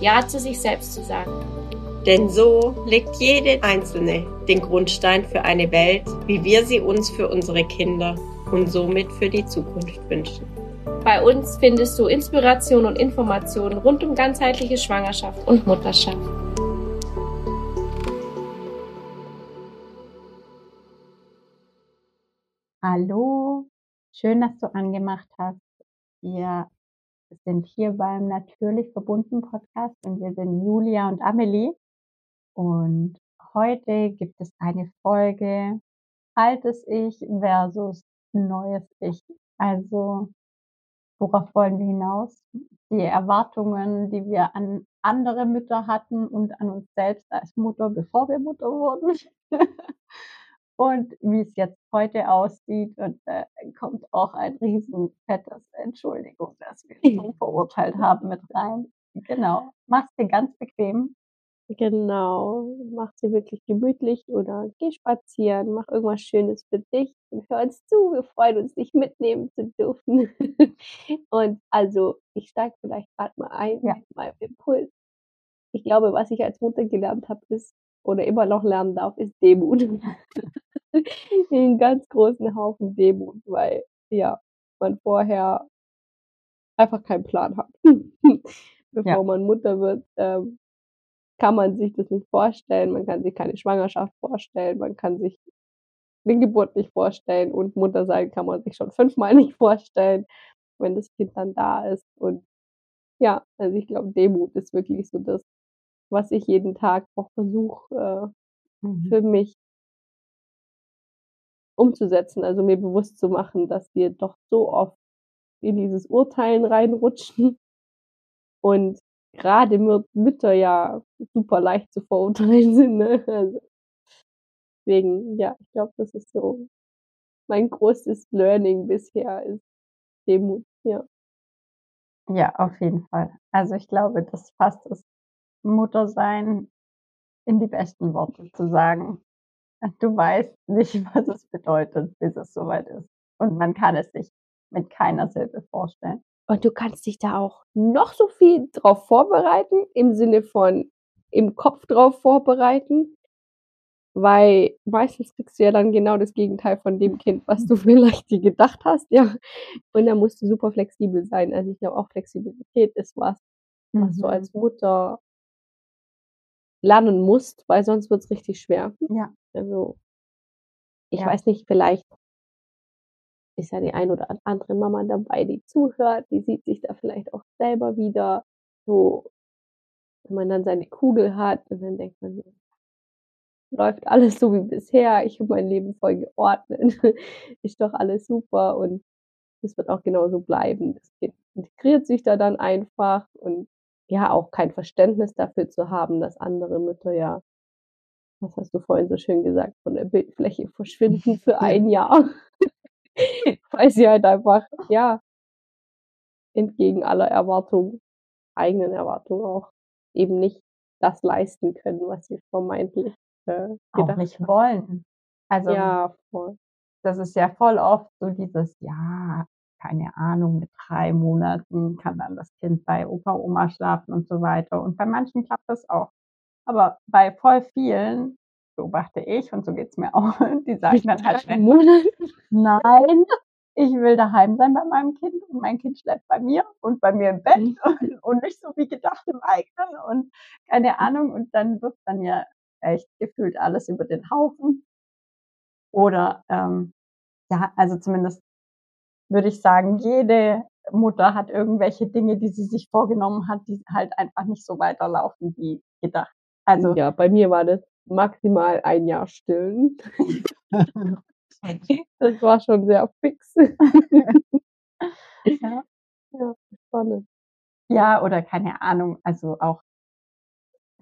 Ja zu sich selbst zu sagen. Denn so legt jede Einzelne den Grundstein für eine Welt, wie wir sie uns für unsere Kinder und somit für die Zukunft wünschen. Bei uns findest du Inspiration und Informationen rund um ganzheitliche Schwangerschaft und Mutterschaft. Hallo, schön, dass du angemacht hast. Wir sind hier beim Natürlich verbunden Podcast und wir sind Julia und Amelie. Und heute gibt es eine Folge Altes Ich versus Neues Ich. Also, worauf wollen wir hinaus? Die Erwartungen, die wir an andere Mütter hatten und an uns selbst als Mutter, bevor wir Mutter wurden. und wie es jetzt heute aussieht. Und äh, kommt auch ein riesen fettes Entschuldigung, dass wir es so verurteilt haben mit rein. Genau. Mach's dir ganz bequem. Genau. Mach sie wirklich gemütlich oder geh spazieren, mach irgendwas Schönes für dich und hör uns zu. Wir freuen uns, dich mitnehmen zu dürfen. und also, ich steige vielleicht gerade mal ein Ja. mit meinem Impuls. Ich glaube, was ich als Mutter gelernt habe, ist oder immer noch lernen darf, ist Demut. einen ganz großen Haufen Demut, weil ja, man vorher einfach keinen Plan hat. Bevor Ja. man Mutter wird, ähm, kann man sich das nicht vorstellen. Man kann sich keine Schwangerschaft vorstellen. Man kann sich die Geburt nicht vorstellen und Mutter sein kann man sich schon fünfmal nicht vorstellen, wenn das Kind dann da ist. Und ja, also ich glaube, Demut ist wirklich so das, was ich jeden Tag auch versuche, äh, Mhm. für mich umzusetzen, also mir bewusst zu machen, dass wir doch so oft in dieses Urteilen reinrutschen und gerade Mü Mütter ja super leicht zu verurteilen sind, ne? Also deswegen, ja, ich glaube, das ist so mein größtes Learning bisher ist Demut, ja. Ja, auf jeden Fall. Also ich glaube, das fasst das Muttersein in die besten Worte zu sagen. Du weißt nicht, was es bedeutet, bis es soweit ist. Und man kann es sich mit keiner Silbe vorstellen. Und du kannst dich da auch noch so viel drauf vorbereiten, im Sinne von im Kopf drauf vorbereiten, weil meistens kriegst du ja dann genau das Gegenteil von dem Kind, was du vielleicht dir gedacht hast, ja. Und da musst du super flexibel sein. Also ich glaube auch Flexibilität ist was, was du Mhm. als Mutter lernen musst, weil sonst wird's richtig schwer. Ja. Also ich Ja. weiß nicht, vielleicht ist ja die ein oder andere Mama dabei, die zuhört, die sieht sich da vielleicht auch selber wieder, so wenn man dann seine Kugel hat und dann denkt man „Läuft alles so wie bisher, ich habe mein Leben voll geordnet, ist doch alles super“ und das wird auch genauso bleiben. Das Kind integriert sich da dann einfach und ja, auch kein Verständnis dafür zu haben, dass andere Mütter ja was hast du vorhin so schön gesagt, von der Bildfläche verschwinden für ein Jahr. Weil sie halt einfach, ja entgegen aller Erwartungen, eigenen Erwartungen auch, eben nicht das leisten können, was sie vermeintlich, äh, Auch nicht haben. wollen. Also Ja, voll. das ist ja voll oft so dieses, ja, keine Ahnung, mit 3 Monaten kann dann das Kind bei Opa, Oma schlafen und so weiter. Und bei manchen klappt das auch. Aber bei voll vielen beobachte ich, und so geht's mir auch, die sagen dann halt Drei schnell, nein, ich will daheim sein bei meinem Kind und mein Kind schläft bei mir und bei mir im Bett Mhm. und, und nicht so wie gedacht im eigenen und keine Ahnung. Und dann wird dann ja echt gefühlt alles über den Haufen. Oder ähm, ja, also zumindest würde ich sagen, jede Mutter hat irgendwelche Dinge, die sie sich vorgenommen hat, die halt einfach nicht so weiterlaufen wie gedacht. Also Ja, bei mir war das maximal ein Jahr stillen. Das war schon sehr fix. ja. Ja, spannend. Ja, oder keine Ahnung, also auch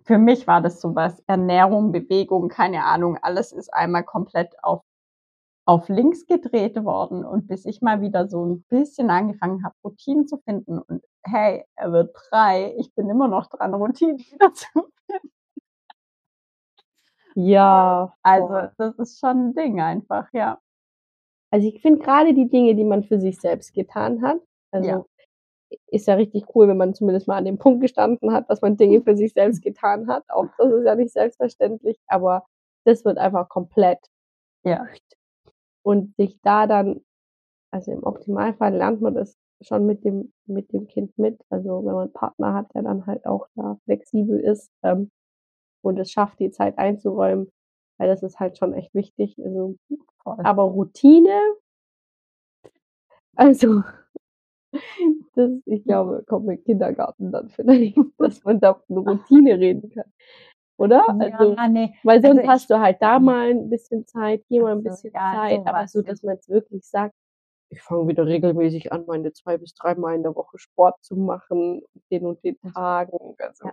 für mich war das sowas, Ernährung, Bewegung, keine Ahnung, alles ist einmal komplett auf, auf links gedreht worden. Und bis ich mal wieder so ein bisschen angefangen habe, Routinen zu finden und hey, er wird drei, ich bin immer noch dran, Routinen wieder zu finden. Ja, Also voll. das ist schon ein Ding einfach, ja. Also ich finde gerade die Dinge, die man für sich selbst getan hat, also Ja. ist ja richtig cool, wenn man zumindest mal an dem Punkt gestanden hat, dass man Dinge für sich selbst getan hat. Auch das ist ja nicht selbstverständlich, aber das wird einfach komplett Ja. Und sich da dann, also im Optimalfall lernt man das schon mit dem mit dem Kind mit. Also wenn man einen Partner hat, der dann halt auch da flexibel ist ähm, und es schafft, die Zeit einzuräumen, weil das ist halt schon echt wichtig. Also Voll. aber Routine, also das, ich glaube, kommt mit Kindergarten dann vielleicht, dass man da von Routine reden kann, oder? Also ja, nee. weil sonst Also hast du halt da mal ein bisschen Zeit, hier mal ein Also, bisschen ja, Zeit, aber sowas so, dass man jetzt wirklich sagt, ich fange wieder regelmäßig an, meine zwei bis dreimal in der Woche Sport zu machen, den und den Tagen. Also Ja.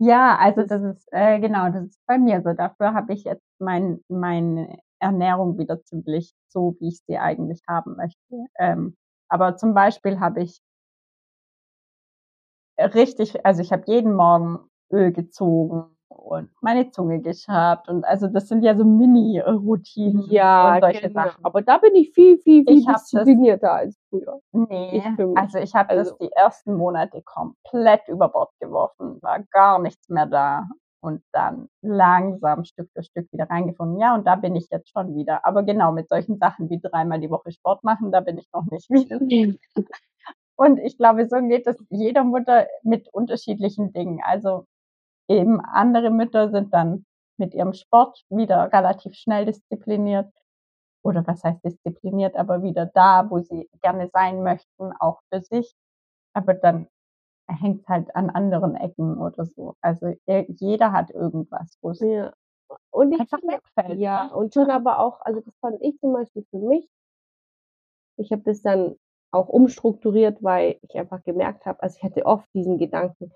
Ja, also Das- das ist, äh, genau, das ist bei mir so. Dafür habe ich jetzt mein, meine Ernährung wieder ziemlich so, wie ich sie eigentlich haben möchte. Ähm, aber zum Beispiel habe ich richtig, also ich habe jeden Morgen Öl gezogen und meine Zunge geschabt und also das sind ja so Mini-Routinen ja, und solche genau. Sachen. Aber da bin ich viel, viel, viel Ich hab das- disziplinierter als früher. Nee, Ich also ich habe Also- das die ersten Monate komplett über Bord geworfen, war gar nichts mehr da und dann langsam Stück für Stück wieder reingefunden. Ja, und da bin ich jetzt schon wieder. Aber genau mit solchen Sachen wie dreimal die Woche Sport machen, da bin ich noch nicht wieder. Und ich glaube, so geht es jeder Mutter mit unterschiedlichen Dingen. Also eben andere Mütter sind dann mit ihrem Sport wieder relativ schnell diszipliniert. Oder was heißt diszipliniert, aber wieder da, wo sie gerne sein möchten, auch für sich. Aber dann hängt es halt an anderen Ecken oder so. Also je- jeder hat irgendwas, wo es Ja. Und ich einfach wegfällt. ja, ne? und schon aber auch, also das fand ich zum Beispiel für mich, ich habe das dann auch umstrukturiert, weil ich einfach gemerkt habe, also ich hatte oft diesen Gedanken,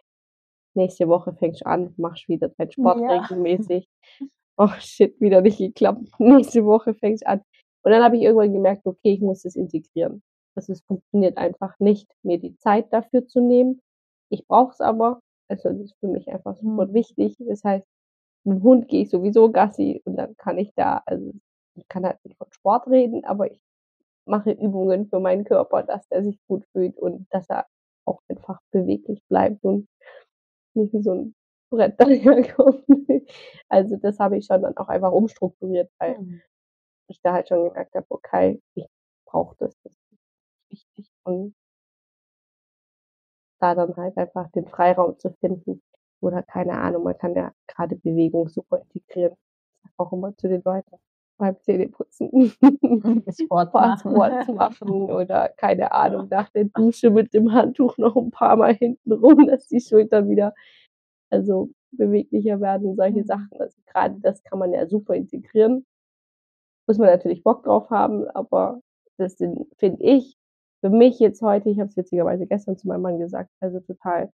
nächste Woche fängst du an, machst wieder deinen Sport Ja. regelmäßig. Oh shit, wieder nicht geklappt. Nächste Woche fängst du an. Und dann habe ich irgendwann gemerkt, okay, ich muss das integrieren. Also es funktioniert einfach nicht, mir die Zeit dafür zu nehmen. Ich brauche es aber. Also das ist für mich einfach super Mhm. wichtig. Das heißt, mit dem Hund gehe ich sowieso Gassi und dann kann ich da, also ich kann halt nicht von Sport reden, aber ich mache Übungen für meinen Körper, dass der sich gut fühlt und dass er auch einfach beweglich bleibt und nicht wie so ein Brett daherkommt. Also das habe ich schon dann auch einfach umstrukturiert, weil Mhm. ich da halt schon gemerkt habe, okay, ich brauche das, das ist wichtig und da dann halt einfach den Freiraum zu finden oder keine Ahnung, man kann ja gerade Bewegung super integrieren. Auch immer zu den Leuten beim Zähneputzen. Sport machen. Sport machen oder keine Ahnung, nach der Dusche mit dem Handtuch noch ein paar Mal hinten rum, dass die Schultern wieder also beweglicher werden, solche Mhm. Sachen. Also gerade das kann man ja super integrieren. Muss man natürlich Bock drauf haben, aber das sind, finde ich, für mich jetzt heute, ich habe es witzigerweise gestern zu meinem Mann gesagt, also total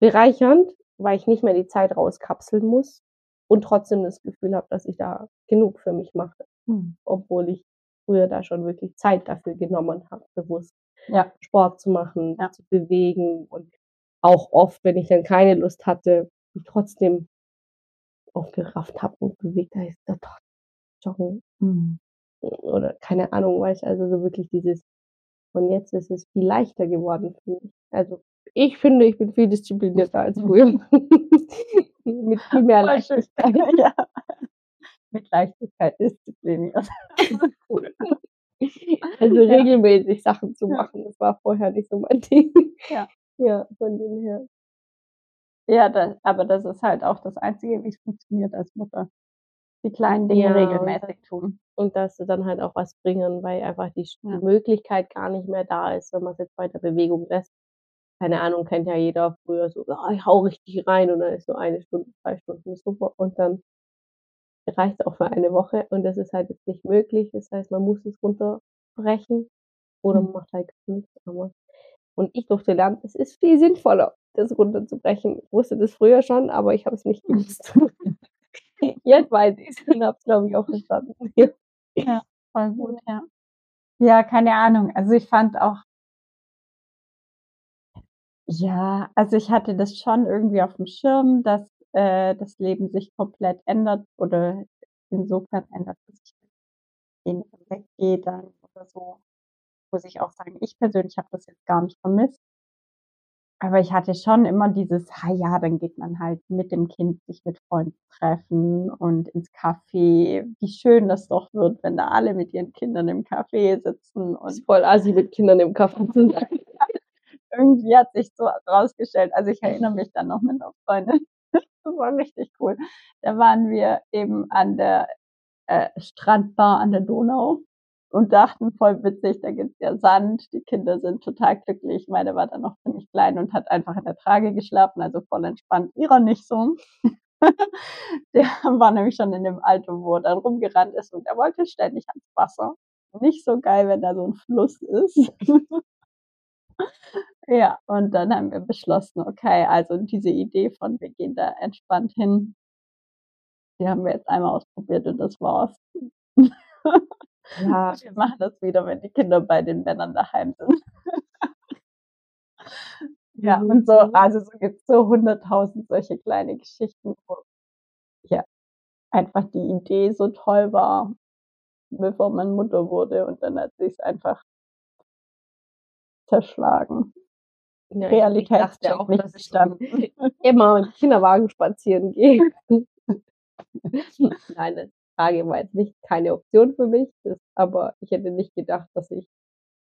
bereichernd, weil ich nicht mehr die Zeit rauskapseln muss und trotzdem das Gefühl habe, dass ich da genug für mich mache Mhm. obwohl ich früher da schon wirklich Zeit dafür genommen habe, bewusst Ja. Sport zu machen, Ja. zu bewegen und auch oft, wenn ich dann keine Lust hatte, mich trotzdem aufgerafft habe und bewegt habe, ich so, doch, joggen Mhm. oder keine Ahnung, weißt also so wirklich dieses und jetzt ist es viel leichter geworden für mich. Also ich finde, ich bin viel disziplinierter als früher. Mit viel mehr. Leichtigkeit. ja. Mit Leichtigkeit diszipliniert. cool. Also Ja. regelmäßig Sachen zu machen, das war vorher nicht so mein Ding. Ja. Ja, von dem her. Ja, da, aber das ist halt auch das Einzige, wie es funktioniert als Mutter. Die kleinen Dinge Ja, regelmäßig tun. Und dass sie dann halt auch was bringen, weil einfach die, Ja. die Möglichkeit gar nicht mehr da ist, wenn man es jetzt bei der Bewegung lässt. Keine Ahnung, kennt ja jeder früher so, ah, ich hau richtig rein und dann ist so eine Stunde, zwei Stunden super und dann reicht es auch für eine Woche und das ist halt jetzt nicht möglich. Das heißt, man muss es runterbrechen oder man Mhm. macht halt nichts. Aber Und ich durfte lernen, es ist viel sinnvoller, das runterzubrechen. Ich wusste das früher schon, aber ich habe es nicht gewusst. Jetzt weiß ich es und habe es, glaube ich, auch verstanden. Ja, voll gut, ja. Ja, keine Ahnung. Also ich fand auch, ja, also ich hatte das schon irgendwie auf dem Schirm, dass äh, das Leben sich komplett ändert oder insofern ändert, dass ich weniger weggehe dann oder so. Muss ich auch sagen, ich persönlich habe das jetzt gar nicht vermisst. Aber ich hatte schon immer dieses, ha ja, dann geht man halt mit dem Kind sich mit Freunden treffen und ins Café. Wie schön das doch wird, wenn da alle mit ihren Kindern im Café sitzen. Und ist voll assi mit Kindern im Café zu sein. Irgendwie hat sich so rausgestellt. Also ich erinnere mich dann noch mit einer Freundin. Das war richtig cool. Da waren wir eben an der äh, Strandbar an der Donau und dachten voll witzig, da gibt's ja Sand, die Kinder sind total glücklich. Meine war dann noch ziemlich klein und hat einfach in der Trage geschlafen, also voll entspannt. Ihrer nicht so. der war nämlich schon in dem Alter, wo er dann rumgerannt ist und er wollte ständig ans Wasser. Nicht so geil, wenn da so ein Fluss ist. ja, und dann haben wir beschlossen, okay, also diese Idee von wir gehen da entspannt hin, die haben wir jetzt einmal ausprobiert und das war's. Ja, wir machen das wieder, wenn die Kinder bei den Männern daheim sind. ja, und so, also so gibt es so hunderttausend solche kleine Geschichten, wo ja einfach die Idee so toll war, bevor man Mutter wurde und dann hat sich es einfach zerschlagen. Ja, Realitätscheck auch, nicht bestanden. immer im Kinderwagen spazieren gehe. Nein, das Frage war jetzt nicht keine Option für mich, das, aber ich hätte nicht gedacht, dass ich,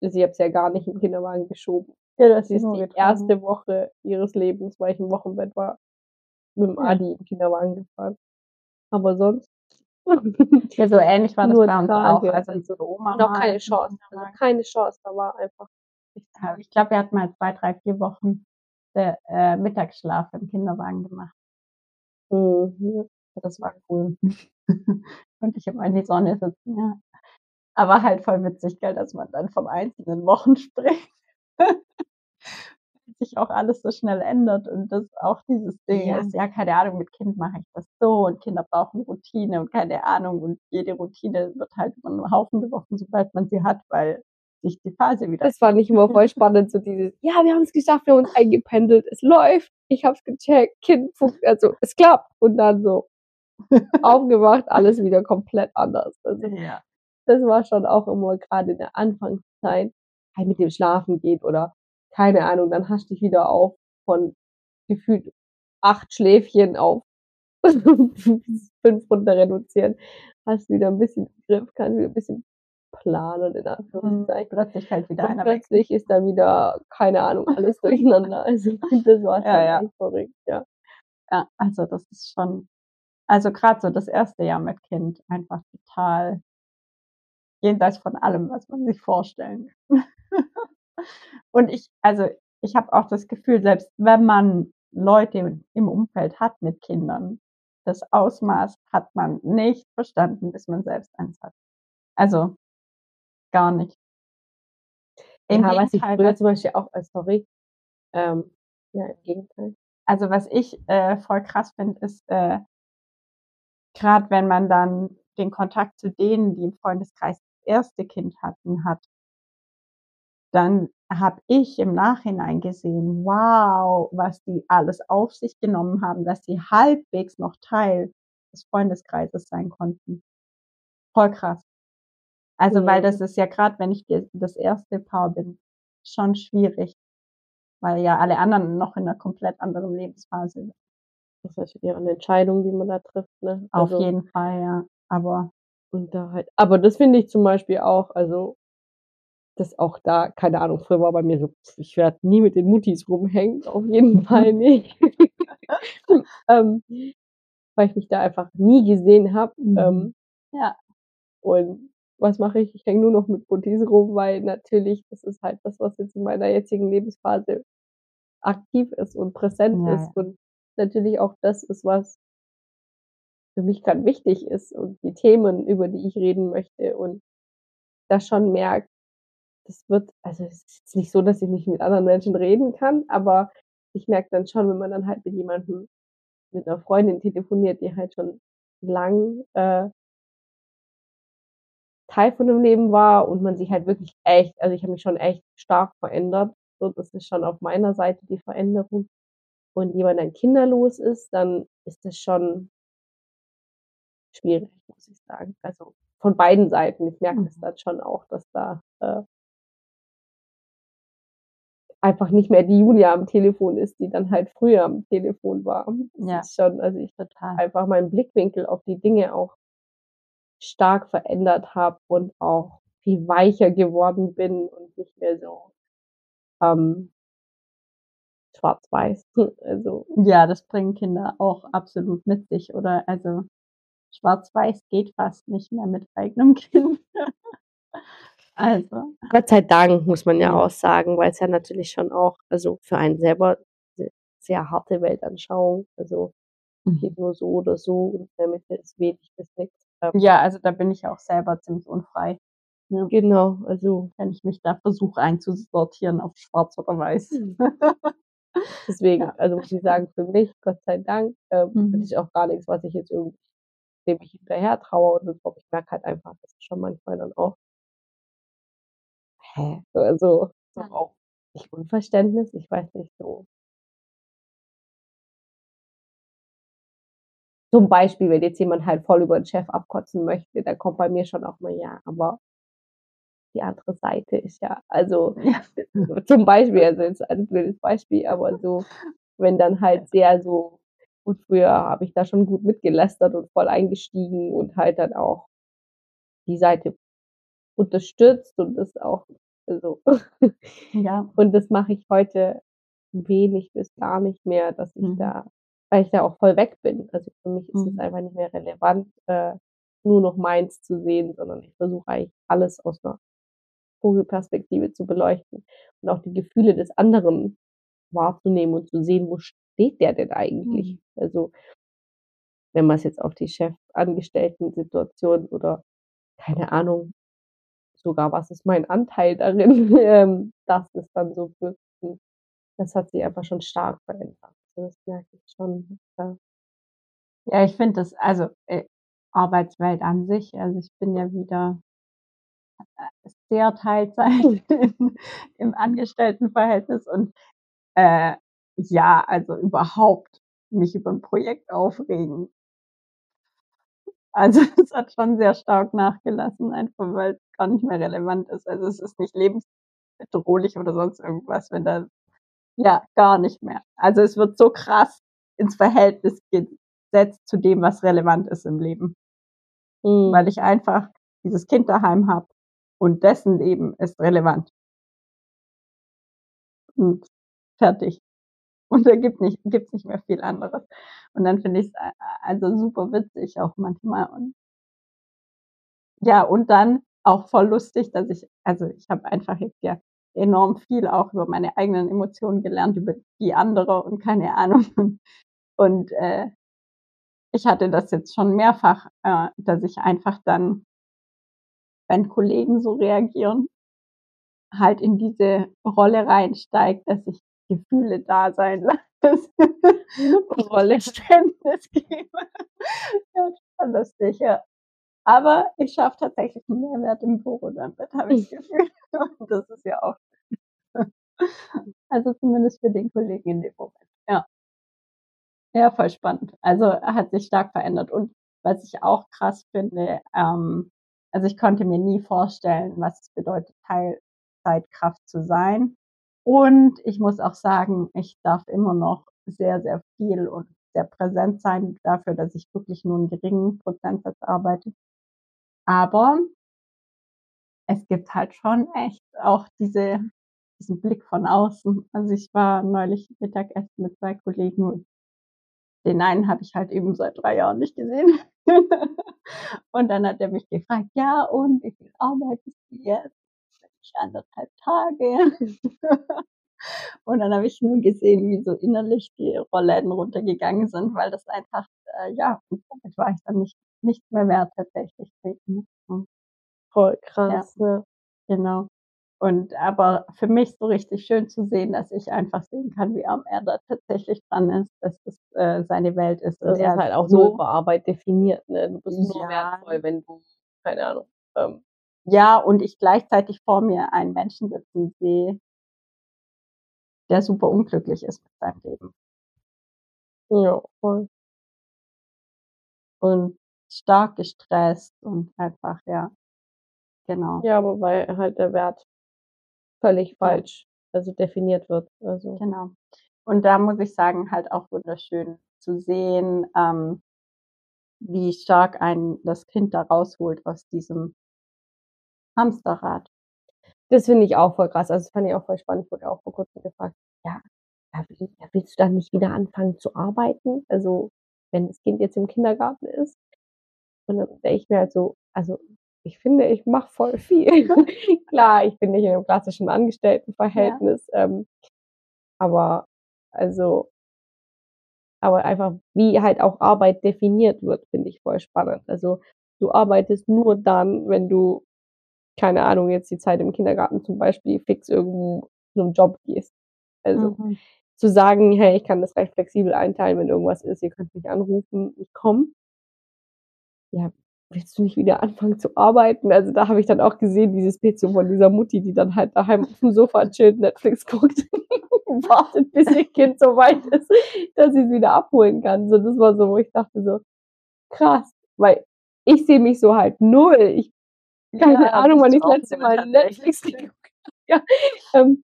ich habe es ja gar nicht im Kinderwagen geschoben. Ja, das ist die erste Woche ihres Lebens, weil ich im Wochenbett war, mit dem Adi im Kinderwagen gefahren. Aber sonst. ja, so ähnlich war das bei uns Trage. auch. Also so Oma noch keine Chance. Also keine Chance, da war einfach. Ich, ich glaube, wir hatten mal zwei, drei, vier Wochen der, äh, Mittagsschlaf im Kinderwagen gemacht. Mhm. Das war cool. Konnte ich immer in die Sonne sitzen, ja. Aber halt voll witzig, gell, dass man dann von einzelnen Wochen spricht. sich auch alles so schnell ändert und das auch dieses Ding ja. ist, ja, keine Ahnung, mit Kind mache ich das so und Kinder brauchen Routine und keine Ahnung und jede Routine wird halt über einen Haufen geworfen, sobald man sie hat, weil sich die Phase wieder. Das fand ich immer voll spannend, so dieses, ja, wir haben es geschafft, wir haben uns eingependelt, es läuft, ich hab's gecheckt, Kind, also es klappt und dann so, aufgewacht, alles wieder komplett anders. Also, ja. Das war schon auch immer gerade in der Anfangszeit, halt mit dem Schlafen geht oder keine Ahnung, dann hast du dich wieder auf von gefühlt acht Schläfchen auf fünf runter reduzieren, hast wieder ein bisschen Griff, kannst wieder ein bisschen planen in Anführungszeichen. Mhm. Plötzlich halt wieder Und einer plötzlich weg. ist dann wieder, keine Ahnung, alles durcheinander. Also das war schon ja, ja. verrückt, ja. Ja, also das ist schon also gerade so das erste Jahr mit Kind einfach total jenseits von allem, was man sich vorstellen kann. Und ich, also ich habe auch das Gefühl, selbst wenn man Leute im Umfeld hat mit Kindern, das Ausmaß hat man nicht verstanden, bis man selbst eins hat. Also gar nicht. Im ja, was ich früher zum Beispiel auch, äh, sorry, ähm, ja, im Gegenteil. Also was ich äh, voll krass finde, ist, äh, gerade wenn man dann den Kontakt zu denen, die im Freundeskreis das erste Kind hatten, hat, dann habe ich im Nachhinein gesehen, wow, was die alles auf sich genommen haben, dass sie halbwegs noch Teil des Freundeskreises sein konnten. Voll krass. Also, mhm. weil das ist ja gerade, wenn ich das erste Paar bin, schon schwierig, weil ja alle anderen noch in einer komplett anderen Lebensphase sind. Das ist ja eine Entscheidung, die man da trifft, ne? Auf also, jeden Fall, ja. Aber und da halt, aber das finde ich zum Beispiel auch, also das auch da, keine Ahnung, früher war bei mir so, ich werde nie mit den Muttis rumhängen, auf jeden Fall nicht. ähm, weil ich mich da einfach nie gesehen habe. Mhm. Ähm, ja. Und was mache ich? Ich hänge nur noch mit Muttis rum, weil natürlich, das ist halt das, was jetzt in meiner jetzigen Lebensphase aktiv ist und präsent ja. ist. Und natürlich auch das ist, was für mich gerade wichtig ist und die Themen, über die ich reden möchte und das schon merkt, das wird, also es ist jetzt nicht so, dass ich nicht mit anderen Menschen reden kann, aber ich merke dann schon, wenn man dann halt mit jemandem, mit einer Freundin telefoniert, die halt schon lang äh, Teil von dem Leben war und man sich halt wirklich echt, also ich habe mich schon echt stark verändert. So, das ist schon auf meiner Seite die Veränderung. Und jemand dann kinderlos ist, dann ist das schon schwierig, muss ich sagen. Also von beiden Seiten. Ich merke das Mhm. dann schon auch, dass da äh, einfach nicht mehr die Julia am Telefon ist, die dann halt früher am Telefon war. Das Ja. ist schon, also ich Total. einfach meinen Blickwinkel auf die Dinge auch stark verändert habe und auch viel weicher geworden bin und nicht mehr so ähm, schwarz-weiß. Also Ja, das bringen Kinder auch absolut mit sich, oder? Also schwarz-weiß geht fast nicht mehr mit eigenem Kind. Also, Gott sei Dank, muss man ja auch sagen, weil es ja natürlich schon auch, also für einen selber se sehr harte Weltanschauung, also geht nur so oder so und in der Mitte ist wenig bis nix. Ähm, ja, also da bin ich auch selber ziemlich unfrei, genau, also wenn ich mich da versuche einzusortieren auf schwarz oder weiß. deswegen, Ja. also muss ich sagen, für mich, Gott sei Dank, ähm, Mhm. ist auch gar nichts, was ich jetzt irgendwie dem ich hinterher traue oder so. Ich merke halt einfach, das ist schon manchmal dann auch hä? Also, so Ja. auch nicht Unverständnis, ich weiß nicht, so Zum Beispiel, wenn jetzt jemand halt voll über den Chef abkotzen möchte, dann kommt bei mir schon auch mal: „Ja, aber die andere Seite ist ja“ also, Ja. zum Beispiel, also jetzt ein blödes Beispiel, aber so, wenn dann halt sehr so gut, früher habe ich da schon gut mitgelästert und voll eingestiegen und halt dann auch die Seite unterstützt und das auch also Ja. und das mache ich heute wenig bis gar nicht mehr, dass ich Mhm. da weil ich da auch voll weg bin. Also, für mich ist es Mhm. einfach nicht mehr relevant, äh, nur noch meins zu sehen, sondern ich versuche eigentlich alles aus 'ner Vogelperspektive zu beleuchten und auch die Gefühle des anderen wahrzunehmen und zu sehen, wo steht der denn eigentlich? Mhm. Also wenn man's jetzt auf die Chefangestellten-Situation oder keine Ahnung, sogar was ist mein Anteil darin, ähm, dass es dann so wirkt. Das hat sich einfach schon stark verändert. Das merke ich schon, ja. Ja, ich finde das also, äh, Arbeitswelt an sich also, ich bin ja wieder, äh, sehr Teilzeit im im Angestelltenverhältnis und, äh, ja, also überhaupt mich über 'n Projekt aufregen also, es hat schon sehr stark nachgelassen, einfach weil's gar nicht mehr relevant ist. Also, es ist nicht lebensbedrohlich oder sonst irgendwas, wenn da ja, gar nicht mehr. Also, es wird so krass ins Verhältnis gesetzt zu dem, was relevant ist im Leben. Mhm. Weil ich einfach dieses Kind daheim habe und dessen Leben ist relevant. Und fertig. Und da gibt nicht gibt's nicht mehr viel anderes. Und dann finde ich's a a also super witzig auch manchmal und ja, und dann auch voll lustig, dass ich also, ich habe einfach jetzt ja enorm viel auch über meine eigenen Emotionen gelernt, über die anderer und keine Ahnung. Und, äh, ich hatte das jetzt schon mehrfach, äh, dass ich einfach dann wenn Kollegen so reagieren halt in diese Rolle reinsteige, dass ich Gefühle da sein lasse Rolle. Verständnis gebe. Ja, schon lustig, ja. Aber ich schaffe tatsächlich 'n Mehrwert im Büro damit, habe ich das Gefühl. Und das ist ja auch also, zumindest für den Kollegen in dem Moment, ja. Ja, voll spannend. Also, hat sich stark verändert. Und was ich auch krass finde, ähm also, ich konnte mir nie vorstellen, was es bedeutet, Teilzeitkraft zu sein. Und ich muss auch sagen, ich darf immer noch sehr, sehr viel und sehr präsent sein dafür, dass ich wirklich nur 'n geringen Prozentsatz arbeite. Aber es gibt halt schon echt auch diese diesen Blick von außen. Also, ich war neulich Mittagessen mit 2 Kollegen und den einen habe ich halt eben seit 3 Jahren nicht gesehen. Und dann hat er mich gefragt: „Ja, und wie viel arbeitest du jetzt?“ Sage ich: „1 1/2 Tage.“ Und dann habe ich nur gesehen, wie so innerlich die Rollladen runtergegangen sind, weil das einfach, äh, ja, damit war ich dann nicht nichts mehr wert tatsächlich. Voll krass, Ja. ne? Genau. Und aber für mich so richtig schön zu sehen, dass ich einfach sehen kann, wie arm er da tatsächlich dran ist, dass das äh, seine Welt ist. Das und er ist halt auch so über Arbeit definiert, ne? Du bist nur Ja. wertvoll, wenn du, keine Ahnung, ähm, Ja, und ich gleichzeitig vor mir einen Menschen sitzen sehe, der super unglücklich ist mit seinem Leben ja, voll. und stark gestresst und einfach, ja, genau, Ja, aber weil halt der Wert völlig falsch, also definiert wird. Also genau. Und da muss ich sagen, halt auch wunderschön zu sehen, ähm, wie stark ein das Kind da rausholt aus diesem Hamsterrad. das finde ich auch voll krass. Also das fand ich auch voll spannend. Ich wurde auch vor kurzem gefragt, ja, ja, will- ja, willst du dann nicht wieder anfangen zu arbeiten? Also wenn das Kind jetzt im Kindergarten ist. Und dann denke ich mir halt so, also ich finde, ich mache voll viel. Klar, ich bin nicht in einem klassischen Angestelltenverhältnis, ähm, aber also, aber einfach, wie halt auch Arbeit definiert wird, finde ich voll spannend. Also du arbeitest nur dann, wenn du, keine Ahnung, jetzt die Zeit im Kindergarten zum Beispiel fix irgendwo zu einem Job gehst. Also Mhm. zu sagen, hey, ich kann das recht flexibel einteilen, wenn irgendwas ist, ihr könnt mich anrufen, ich komme. Ja, willst du nicht wieder anfangen zu arbeiten? Also da habe ich dann auch gesehen, dieses so von dieser Mutti, die dann halt daheim auf dem Sofa chillt, Netflix guckt und wartet, bis ihr Kind so weit ist, dass sie es wieder abholen kann. So, das war so, wo ich dachte so, krass, weil ich sehe mich so halt null. Ich keine Ja, Ahnung, wann ich das letzte Mal. Netflix geguckt habe. Ja, ähm,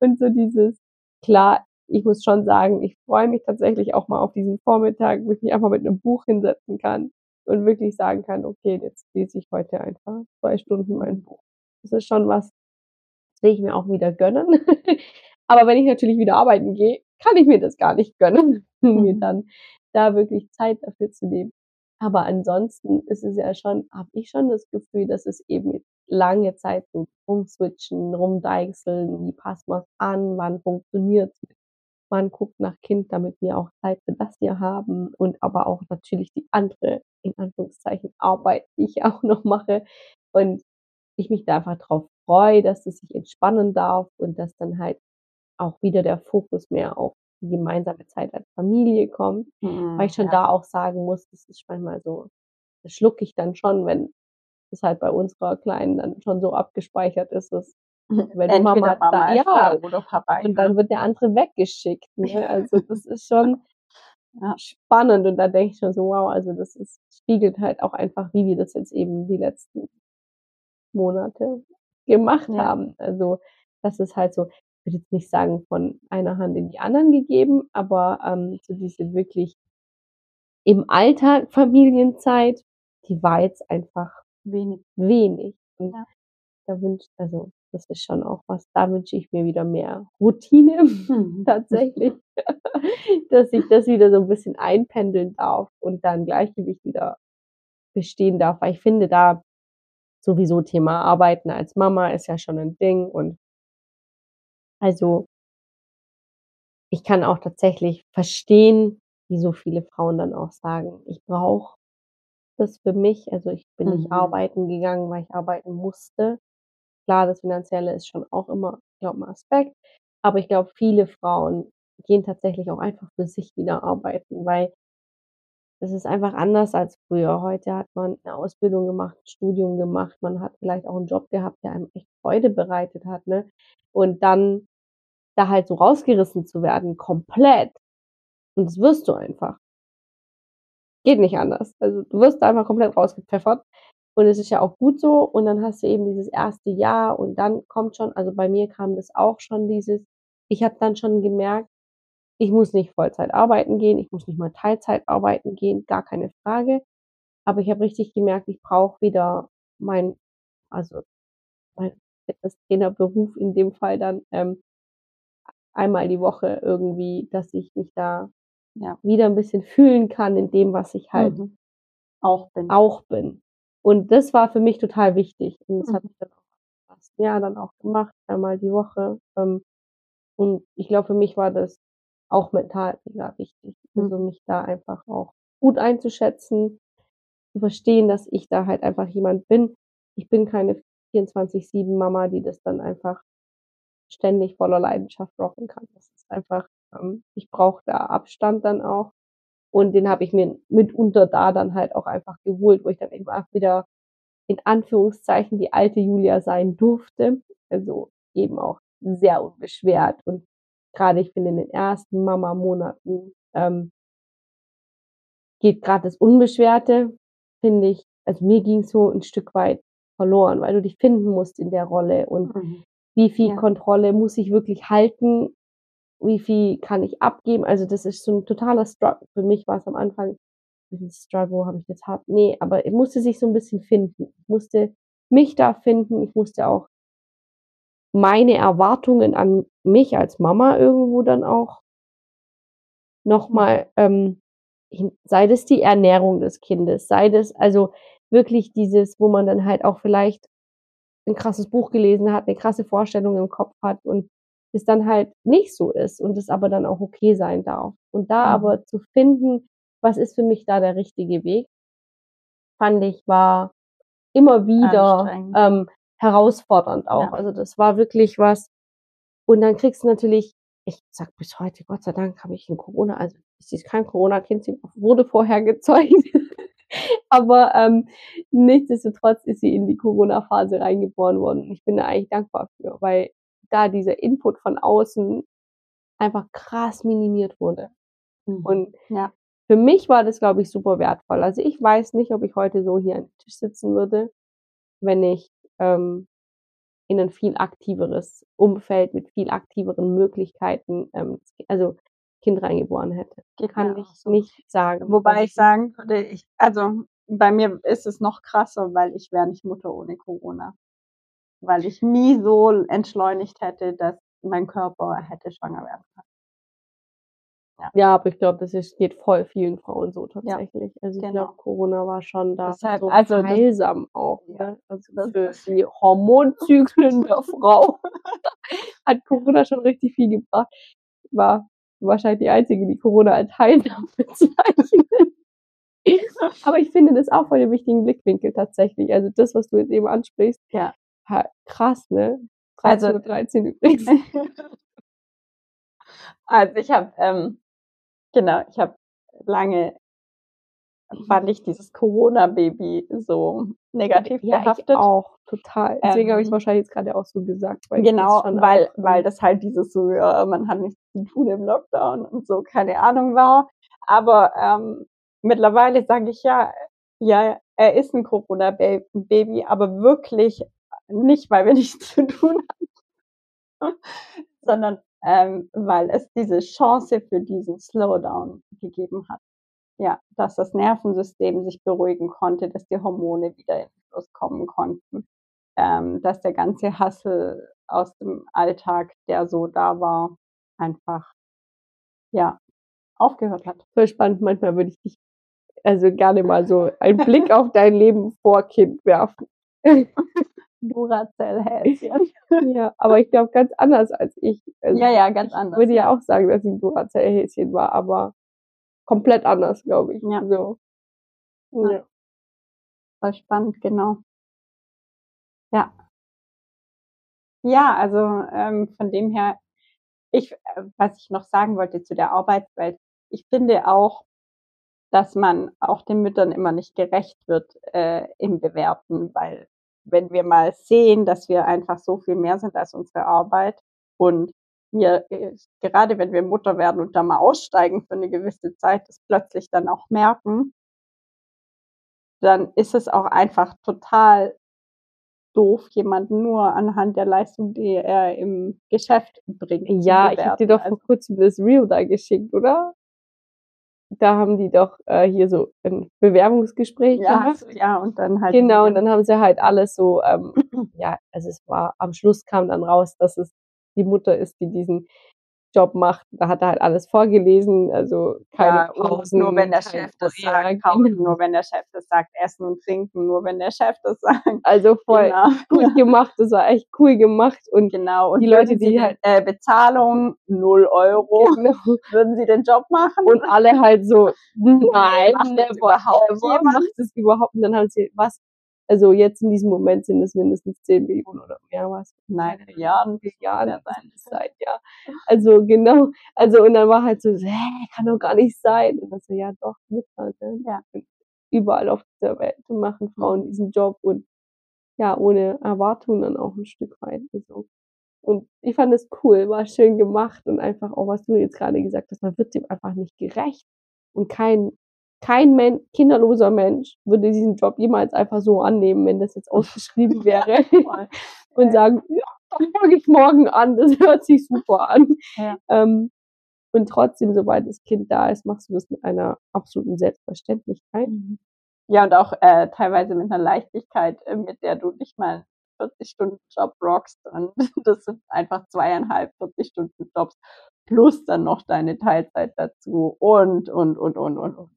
und so dieses, klar, ich muss schon sagen, ich freue mich tatsächlich auch mal auf diesen Vormittag, wo ich mich einfach mit einem Buch hinsetzen kann und wirklich sagen kann, okay, jetzt lese ich heute einfach zwei Stunden mein Buch. Das ist schon was, das will ich mir auch wieder gönnen. Aber wenn ich natürlich wieder arbeiten gehe, kann ich mir das gar nicht gönnen, mir Mhm. dann da wirklich Zeit dafür zu nehmen. Aber ansonsten ist es ja schon, habe ich schon das Gefühl, dass es eben lange Zeit so rumswitchen, rumdeichseln, wie passt man an, wann funktioniert's, wann guckt nach Kind, damit wir auch Zeit für das hier haben und aber auch natürlich die andere, in Anführungszeichen, Arbeit, die ich auch noch mache und ich mich da einfach drauf freue, dass es sich entspannen darf und dass dann halt auch wieder der Fokus mehr auf die gemeinsame Zeit als Familie kommt weil ich schon Mhm, ja. da auch sagen muss, das ist manchmal so, das schlucke ich dann schon, wenn es halt bei unserer Kleinen dann schon so abgespeichert ist, dass wenn Entweder Mama Mama da, ist ja, oder Papa. und dann wird der andere weggeschickt. Ne? Also das ist schon Ja. spannend und da denke ich schon so, wow, also das ist, spiegelt halt auch einfach, wie wir das jetzt eben die letzten Monate gemacht Ja. haben. Also das ist halt so, ich würde jetzt nicht sagen von einer Hand in die anderen gegeben, aber ähm, so diese wirklich im Alltag Familienzeit, die war jetzt einfach wenig. wenig. Und Ja. da wünscht, also das ist schon auch was, da wünsche ich mir wieder mehr Routine tatsächlich, dass ich das wieder so ein bisschen einpendeln darf und dann Gleichgewicht wieder bestehen darf, weil ich finde, da sowieso Thema Arbeiten als Mama ist ja schon ein Ding und also ich kann auch tatsächlich verstehen, wie so viele Frauen dann auch sagen, ich brauche das für mich. Also ich bin nicht Mhm. arbeiten gegangen, weil ich arbeiten musste. Klar, das Finanzielle ist schon auch immer, ich glaube, ein Aspekt. Aber ich glaube, viele Frauen gehen tatsächlich auch einfach für sich wieder arbeiten, weil es ist einfach anders als früher. Heute hat man eine Ausbildung gemacht, ein Studium gemacht, man hat vielleicht auch einen Job gehabt, der einem echt Freude bereitet hat, ne? Und dann da halt so rausgerissen zu werden, komplett. Und das wirst du einfach. Geht nicht anders. Also du wirst da einfach komplett rausgepfeffert. Und es ist ja auch gut so. Und dann hast du eben dieses erste Jahr und dann kommt schon, also bei mir kam das auch schon dieses, ich habe dann schon gemerkt, ich muss nicht Vollzeit arbeiten gehen, ich muss nicht mal Teilzeit arbeiten gehen, gar keine Frage. Aber ich habe richtig gemerkt, ich brauche wieder mein, also mein Fitnesstrainerberuf in dem Fall dann ähm, einmal die Woche irgendwie, dass ich mich da Ja. wieder ein bisschen fühlen kann in dem, was ich halt Mhm. Auch bin. auch bin. Und das war für mich total wichtig. Und das Mhm. habe ich dann auch ersten Jahr dann auch gemacht, einmal die Woche. Ähm, und ich glaube, für mich war das auch mental mega wichtig. Also mich da einfach auch gut einzuschätzen, zu verstehen, dass ich da halt einfach jemand bin. Ich bin keine 24-7 Mama, die das dann einfach ständig voller Leidenschaft rocken kann. Das ist einfach, ähm, ich brauche da Abstand dann auch. Und den habe ich mir mitunter da dann halt auch einfach geholt, wo ich dann eben auch wieder in Anführungszeichen die alte Julia sein durfte. Also eben auch sehr unbeschwert. Und gerade ich finde in den ersten Mama-Monaten ähm, geht gerade das Unbeschwerte, finde ich, also mir ging so ein Stück weit verloren, weil du dich finden musst in der Rolle und mhm. wie viel ja. Kontrolle muss ich wirklich halten, wie viel kann ich abgeben. Also das ist so ein totaler Struggle. Für mich war es am Anfang, Struggle habe ich jetzt hart. Nee, aber ich musste sich so ein bisschen finden. Ich musste mich da finden. Ich musste auch meine Erwartungen an mich als Mama irgendwo dann auch nochmal, ähm, sei das die Ernährung des Kindes, sei das also wirklich dieses, wo man dann halt auch vielleicht ein krasses Buch gelesen hat, eine krasse Vorstellung im Kopf hat und es dann halt nicht so ist und es aber dann auch okay sein darf. Und da mhm. aber zu finden, was ist für mich da der richtige Weg, fand ich, war immer wieder ähm, herausfordernd auch. Ja. Also das war wirklich was. Und dann kriegst du natürlich, ich sag bis heute, Gott sei Dank habe ich ein Corona, also sie ist kein Corona-Kind, sie wurde vorher gezeugt. Aber ähm, nichtsdestotrotz ist sie in die Corona-Phase reingeboren worden. Ich bin da eigentlich dankbar für, weil da dieser Input von außen einfach krass minimiert wurde. Mhm. Und ja. für mich war das, glaube ich, super wertvoll. Also ich weiß nicht, ob ich heute so hier am Tisch sitzen würde, wenn ich ähm, in ein viel aktiveres Umfeld mit viel aktiveren Möglichkeiten, ähm, also Kind reingeboren hätte. Kann ich so. nicht sagen. Wobei ich sagen würde, ich, also bei mir ist es noch krasser, weil ich wäre nicht Mutter ohne Corona. Weil ich nie so entschleunigt hätte, dass mein Körper hätte schwanger werden können. Ja. ja, aber ich glaube, das ist, geht voll vielen Frauen so tatsächlich. Ja, also ich genau. glaube, Corona war schon da Deshalb, so also heilsam das, auch. Ja, ne? Also für die Hormonzyklen der Frau hat Corona schon richtig viel gebracht. War wahrscheinlich die Einzige, die Corona als heilsam bezeichnet. aber ich finde das auch voll den wichtigen Blickwinkel tatsächlich. Also das, was du jetzt eben ansprichst, ja, krass, ne? 13 also 13 übrigens. also ich habe ähm, Genau, ich habe lange fand ich dieses Corona-Baby so negativ ja, behaftet. Ich auch, total. Deswegen ähm, habe ich es wahrscheinlich jetzt gerade auch so gesagt. Weil genau, weil, weil das halt dieses so, ja, man hat nichts zu tun im Lockdown und so, keine Ahnung war. Aber ähm, mittlerweile sage ich ja, ja, er ist ein Corona-Baby, aber wirklich nicht, weil wir nichts zu tun haben, sondern ähm, weil es diese Chance für diesen Slowdown gegeben hat. Ja, dass das Nervensystem sich beruhigen konnte, dass die Hormone wieder in Fluss kommen konnten, ähm, dass der ganze Hassel aus dem Alltag, der so da war, einfach, ja, aufgehört hat. Voll spannend. Manchmal würde ich dich also gerne mal so einen Blick auf dein Leben vor Kind werfen. Duracell-Häschen. ja, aber ich glaube ganz anders als ich. Also ja, ja, ganz anders. Ich würde ja auch sagen, dass ich ein Duracell-Häschen war, aber komplett anders, glaube ich. Ja. So. Ja. Voll spannend, genau. Ja. Ja, also ähm, von dem her, ich, äh, was ich noch sagen wollte zu der Arbeitswelt, ich finde auch, dass man auch den Müttern immer nicht gerecht wird äh, im Bewerten, weil wenn wir mal sehen, dass wir einfach so viel mehr sind als unsere Arbeit und wir, äh, gerade wenn wir Mutter werden und da mal aussteigen für eine gewisse Zeit, das plötzlich dann auch merken, dann ist es auch einfach total doof, jemanden nur anhand der Leistung, die er im Geschäft bringt. Ja, ich habe dir doch vor also kurzem das Reel da geschickt, oder? Da haben die doch äh, hier so ein Bewerbungsgespräch ja, gemacht. Ja, und dann halt. Genau, und dann haben sie halt alles so, ähm, ja, also es war, am Schluss kam dann raus, dass es die Mutter ist, die diesen Job macht. Da hat er halt alles vorgelesen, also keine ja, Pausen. Nur wenn der Chef das sagt, kaufen, nur wenn der Chef das sagt, essen und trinken, nur wenn der Chef das sagt. Also voll genau. gut gemacht, das war echt cool gemacht. Und genau, und die Leute, die halt äh, Bezahlung null Euro, genau. würden sie den Job machen? Und alle halt so, nein, macht das überhaupt, macht das überhaupt? Und dann haben sie, was Also jetzt in diesem Moment sind es mindestens 10 Millionen oder mehr was. Nein, Milliarden. Milliarden sein. sein, ja. Also genau, also und dann war halt so, hä, kann doch gar nicht sein. Und dann so, ja doch, Mütter, ne? Ja. Überall auf dieser Welt machen Frauen diesen Job und ja, ohne Erwartungen dann auch ein Stück weit. Also. Und ich fand es cool, war schön gemacht und einfach auch, was du jetzt gerade gesagt hast, man wird dem einfach nicht gerecht. Und kein, kein Men kinderloser Mensch würde diesen Job jemals einfach so annehmen, wenn das jetzt ausgeschrieben wäre. und sagen, ja, das fange ich morgen an, das hört sich super an. Ja. Ähm, und trotzdem, sobald das Kind da ist, machst du das mit einer absoluten Selbstverständlichkeit. Ja, und auch äh, teilweise mit einer Leichtigkeit, äh, mit der du nicht mal 40 Stunden Job rockst. Und das sind einfach zweieinhalb 40 Stunden Jobs plus dann noch deine Teilzeit dazu und, und, und, und, und. und.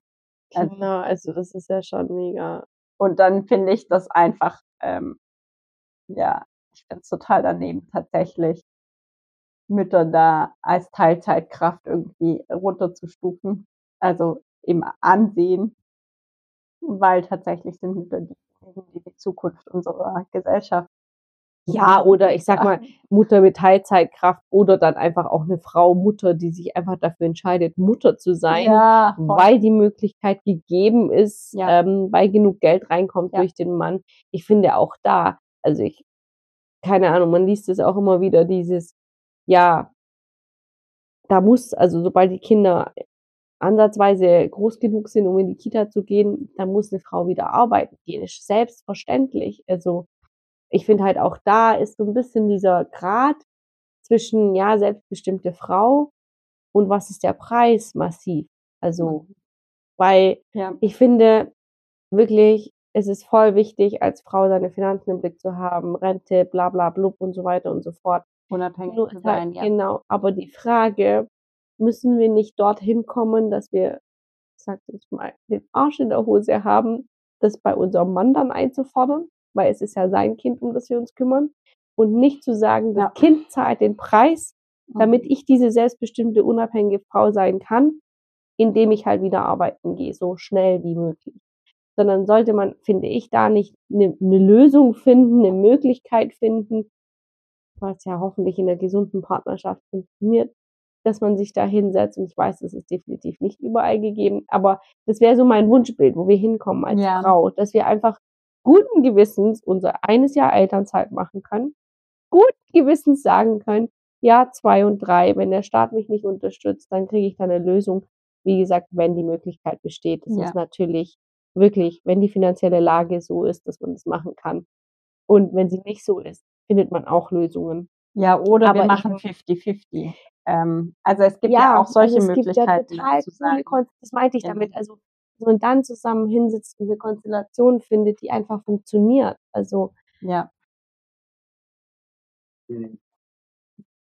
Also- Genau, also das ist ja schon mega. Und dann finde ich das einfach, ähm, ja, ich finde es total daneben, tatsächlich Mütter da als Teilzeitkraft irgendwie runterzustufen. Also im Ansehen, weil tatsächlich sind Mütter diejenigen, die die Zukunft unserer Gesellschaft. Ja, oder ich sag mal, Mutter mit Teilzeitkraft oder dann einfach auch eine Frau, Mutter, die sich einfach dafür entscheidet, Mutter zu sein. ja, weil die Möglichkeit gegeben ist, Ja. ähm, weil genug Geld reinkommt Ja. durch den Mann. Ich finde auch da, also ich, keine Ahnung, man liest es auch immer wieder, dieses, ja, da muss, also sobald die Kinder ansatzweise groß genug sind, um in die Kita zu gehen, dann muss eine Frau wieder arbeiten gehen. Ist selbstverständlich. Also ich finde halt auch da ist so ein bisschen dieser Grad zwischen, ja, selbstbestimmte Frau und was ist der Preis massiv. Also, weil ja, ich finde wirklich, es ist voll wichtig, als Frau seine Finanzen im Blick zu haben, Rente, bla bla blub und so weiter und so fort. unabhängig Nur zu halt, sein, ja. Genau, aber die Frage, müssen wir nicht dorthin kommen, dass wir, ich sag jetzt mal, den Arsch in der Hose haben, das bei unserem Mann dann einzufordern, weil es ist ja sein Kind, um das wir uns kümmern, und nicht zu sagen, das Ja. Kind zahlt den Preis, damit ich diese selbstbestimmte, unabhängige Frau sein kann, indem ich halt wieder arbeiten gehe, so schnell wie möglich. Sondern sollte man, finde ich, da nicht eine ne Lösung finden, eine Möglichkeit finden, was ja hoffentlich in der gesunden Partnerschaft funktioniert, dass man sich da hinsetzt. Und ich weiß, das ist definitiv nicht überall gegeben, aber das wäre so mein Wunschbild, wo wir hinkommen als Ja. Frau, dass wir einfach guten Gewissens unser eines Jahr Elternzeit machen können, guten Gewissens sagen können, ja, zwei und drei, wenn der Staat mich nicht unterstützt, dann kriege ich da eine Lösung. Wie gesagt, wenn die Möglichkeit besteht. Das Ja. ist natürlich wirklich, wenn die finanzielle Lage so ist, dass man das machen kann. Und wenn sie nicht so ist, findet man auch Lösungen. Ja, oder Aber wir machen 50-50. Ähm, also es gibt ja, auch solche es gibt ja Möglichkeiten, total zu sagen. Das meinte ich Genau. damit. Also, man dann zusammen hinsitzt und eine Konstellation findet, die einfach funktioniert. Also, Ja.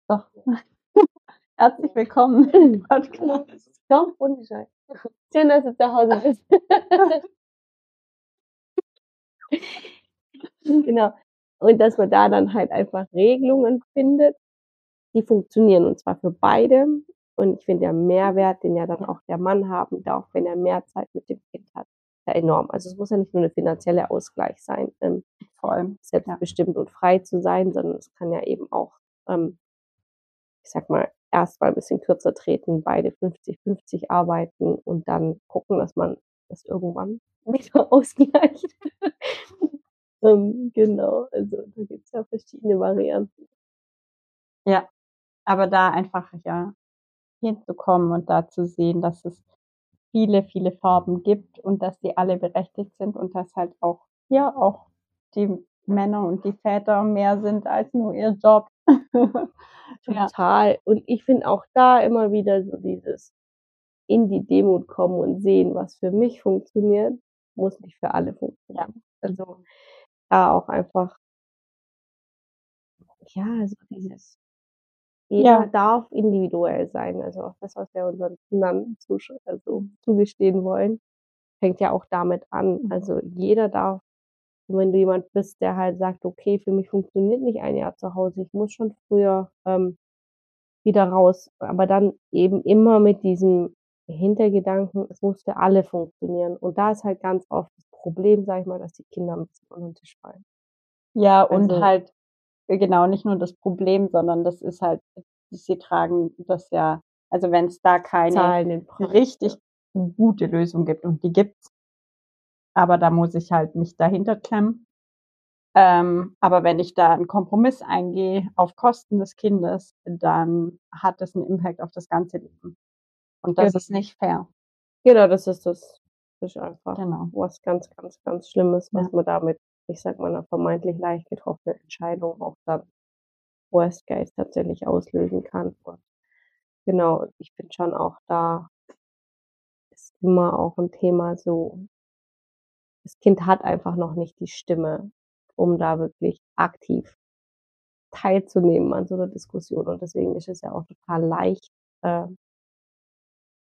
Doch. Herzlich willkommen im Podcast. doch, ohne Scheiß. Schön, dass du zu Hause bist. genau. Und dass man da dann halt einfach Regelungen findet, die funktionieren und zwar für beide. Und ich finde, der Mehrwert, den ja dann auch der Mann haben darf, wenn er mehr Zeit mit dem Kind hat, ist ja enorm. Also es muss ja nicht nur eine finanzielle Ausgleich sein, ähm, Voll. selbstbestimmt und frei zu sein, sondern es kann ja eben auch, ähm, ich sag mal, erst mal ein bisschen kürzer treten, beide 50-50 arbeiten und dann gucken, dass man das irgendwann wieder ausgleicht. ähm, genau, also da gibt's ja verschiedene Varianten. Ja. Aber da einfach ja hinzukommen und da zu sehen, dass es viele, viele Farben gibt und dass die alle berechtigt sind und dass halt auch, ja, auch die Männer und die Väter mehr sind als nur ihr Job. ja. Total. Und ich finde auch da immer wieder so dieses in die Demut kommen und sehen, was für mich funktioniert, muss nicht für alle funktionieren. Also da auch einfach, ja, also dieses, jeder Ja. darf individuell sein. Also auch das, was wir unseren Kindern also zugestehen wollen, fängt ja auch damit an. Mhm. Also jeder darf, und wenn du jemand bist, der halt sagt, okay, für mich funktioniert nicht ein Jahr zu Hause, ich muss schon früher ähm, wieder raus, aber dann eben immer mit diesem Hintergedanken, es muss für alle funktionieren. Und da ist halt ganz oft das Problem, sage ich mal, dass die Kinder ein bisschen unter den Tisch fallen. Ja, und Also halt, genau, nicht nur das Problem, sondern das ist halt, sie tragen das ja, also wenn es da keine richtig gute Lösung gibt und die gibt's, aber da muss ich halt mich dahinter klemmen. Ähm, aber wenn ich da einen Kompromiss eingehe auf Kosten des Kindes, dann hat das einen Impact auf das ganze Leben. Und das Genau. ist nicht fair. Genau, das ist das. Das ist einfach Genau. was ganz, ganz, ganz Schlimmes, was Ja. man damit, ich sag mal, einer vermeintlich leicht getroffenen Entscheidung auch dann Worst Case tatsächlich auslösen kann. Und genau, ich bin schon auch da, ist immer auch ein Thema so, das Kind hat einfach noch nicht die Stimme, um da wirklich aktiv teilzunehmen an so einer Diskussion. Und deswegen ist es ja auch total leicht, äh,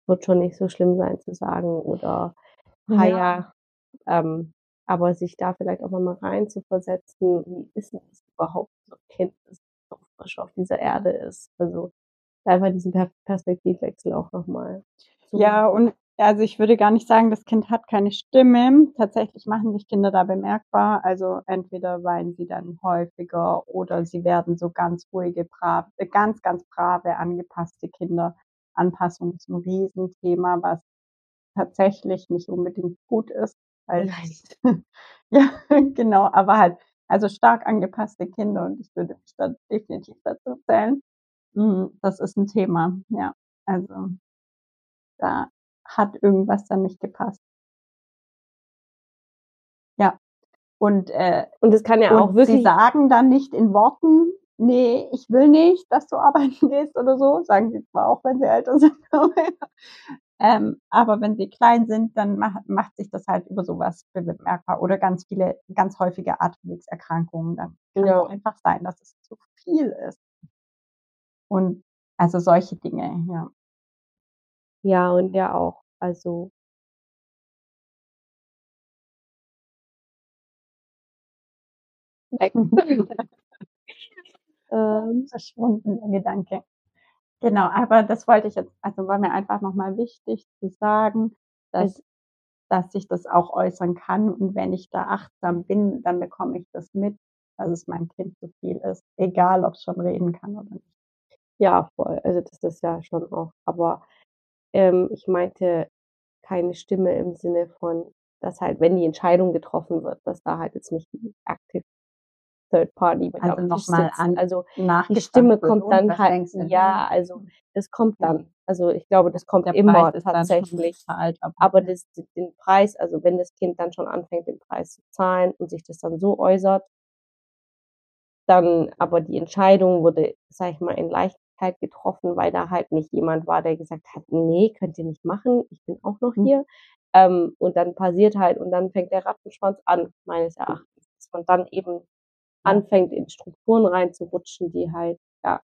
wird schon nicht so schlimm sein zu sagen oder ha Ja. ja, ähm, aber sich da vielleicht auch mal rein zu versetzen, wie ist denn das überhaupt so ein Kind, das so frisch auf dieser Erde ist. Also einfach diesen Per Perspektivwechsel auch nochmal Ja, und also ich würde gar nicht sagen, das Kind hat keine Stimme. Tatsächlich machen sich Kinder da bemerkbar. Also entweder weinen sie dann häufiger oder sie werden so ganz ruhige, brav, äh, ganz, ganz brave, angepasste Kinder. Anpassung ist ein Riesenthema, was tatsächlich nicht unbedingt gut ist. Weil, Nein. ja, genau, aber halt, also stark angepasste Kinder und ich würde mich da definitiv dazu zählen. Mm, Das ist ein Thema, ja. Also da hat irgendwas dann nicht gepasst. Ja. Und, äh, Und es kann ja auch und sie wirklich sagen dann nicht in Worten, nee, ich will nicht, dass du arbeiten gehst oder so. Sagen sie zwar auch, wenn sie älter sind. ähm, aber wenn sie klein sind, dann macht, macht sich das halt über sowas bemerkbar. Oder ganz viele, ganz häufige Atemwegserkrankungen. Dann kann Ja. es einfach sein, dass es zu viel ist. Und also solche Dinge, ja. ja, und ja auch, also weg. ähm, verschwunden, der Gedanke. Genau, aber das wollte ich jetzt, also war mir einfach nochmal wichtig zu sagen, dass, dass ich das auch äußern kann und wenn ich da achtsam bin, dann bekomme ich das mit, dass es meinem Kind zu viel ist, egal ob es schon reden kann oder nicht. ja, voll. Also das ist ja schon auch. Aber ähm, ich meinte keine Stimme im Sinne von, dass halt, wenn die Entscheidung getroffen wird, dass da halt jetzt nicht die Active Third Party mit Also nochmal an- Also die Stimme kommt und dann halt, ja, also das kommt dann. Also ich glaube, das kommt Der immer tatsächlich. aber, Aber das, den Preis, also wenn das Kind dann schon anfängt, den Preis zu zahlen und sich das dann so äußert, dann aber die Entscheidung wurde, sag ich mal, in Leichtigkeit getroffen, weil da halt nicht jemand war, der gesagt hat, nee, könnt ihr nicht machen, ich bin auch noch Hm. hier. Ähm, und dann passiert halt, und dann fängt der Rattenschwanz an, meines Erachtens, dass man dann eben. Anfängt, in Strukturen reinzurutschen, die halt, ja,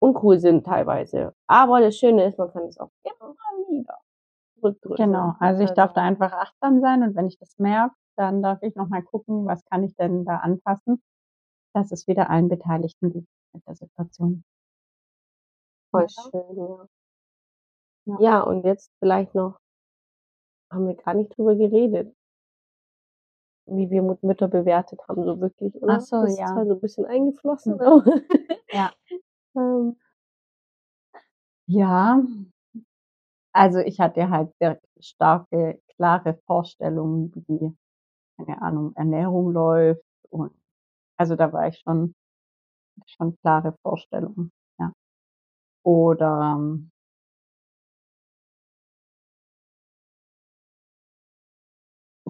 uncool sind teilweise. Aber das Schöne ist, man kann es auch immer wieder zurückdrücken. Genau, also ich darf da einfach achtsam sein und wenn ich das merke, dann darf ich nochmal gucken, was kann ich denn da anpassen, dass es wieder allen Beteiligten gut mit der Situation. Voll schön, ja. Ja. Ja, und jetzt vielleicht noch, haben wir gar nicht drüber geredet, wie wir Mütter bewertet haben, so wirklich, oder? Ach so, das ja. ist zwar so ein bisschen eingeflossen, Hm. aber Ja. ähm, Ja, also ich hatte halt sehr starke, klare Vorstellungen, wie, keine Ahnung, Ernährung läuft und also da war ich schon, schon klare Vorstellungen, ja. Oder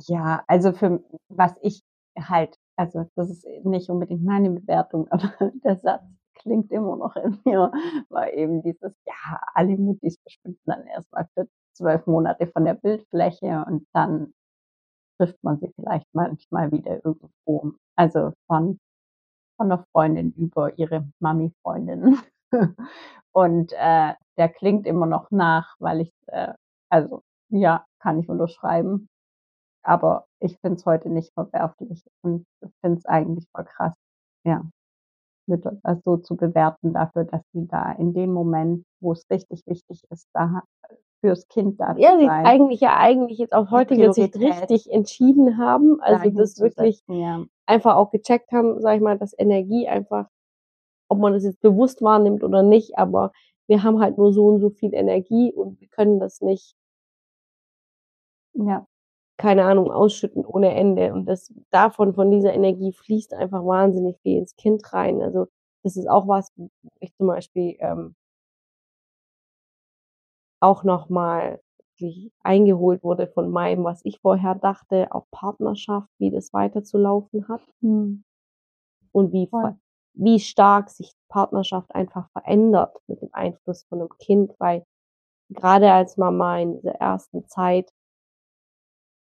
ja, also für was ich halt, also das ist nicht unbedingt meine Bewertung, aber der Satz klingt immer noch in mir, war eben dieses, ja, alle Muttis verschwinden dann erstmal für zwölf Monate von der Bildfläche und dann trifft man sie vielleicht manchmal wieder irgendwo. Also von, von einer Freundin über ihre Mami-Freundin. und äh, der klingt immer noch nach, weil ich, äh, also ja, kann ich unterschreiben. Aber ich finde es heute nicht verwerflich und finde es eigentlich voll krass, ja, Mütter das so zu bewerten dafür, dass sie da in dem Moment, wo es richtig wichtig ist, da fürs Kind da ja, sie sein. eigentlich ja eigentlich jetzt auf heutige Sicht richtig entschieden haben, also das wirklich setzen, ja. einfach auch gecheckt haben, sag ich mal, dass Energie einfach, ob man das jetzt bewusst wahrnimmt oder nicht, aber wir haben halt nur so und so viel Energie und wir können das nicht, Ja, keine Ahnung, ausschütten ohne Ende. Und das davon, von dieser Energie fließt einfach wahnsinnig viel ins Kind rein. Also das ist auch was, wo ich zum Beispiel ähm, auch nochmal eingeholt wurde von meinem, was ich vorher dachte, auch Partnerschaft, wie das weiterzulaufen hat mhm. und wie, Voll. wie stark sich Partnerschaft einfach verändert mit dem Einfluss von einem Kind, weil gerade als Mama in dieser ersten Zeit,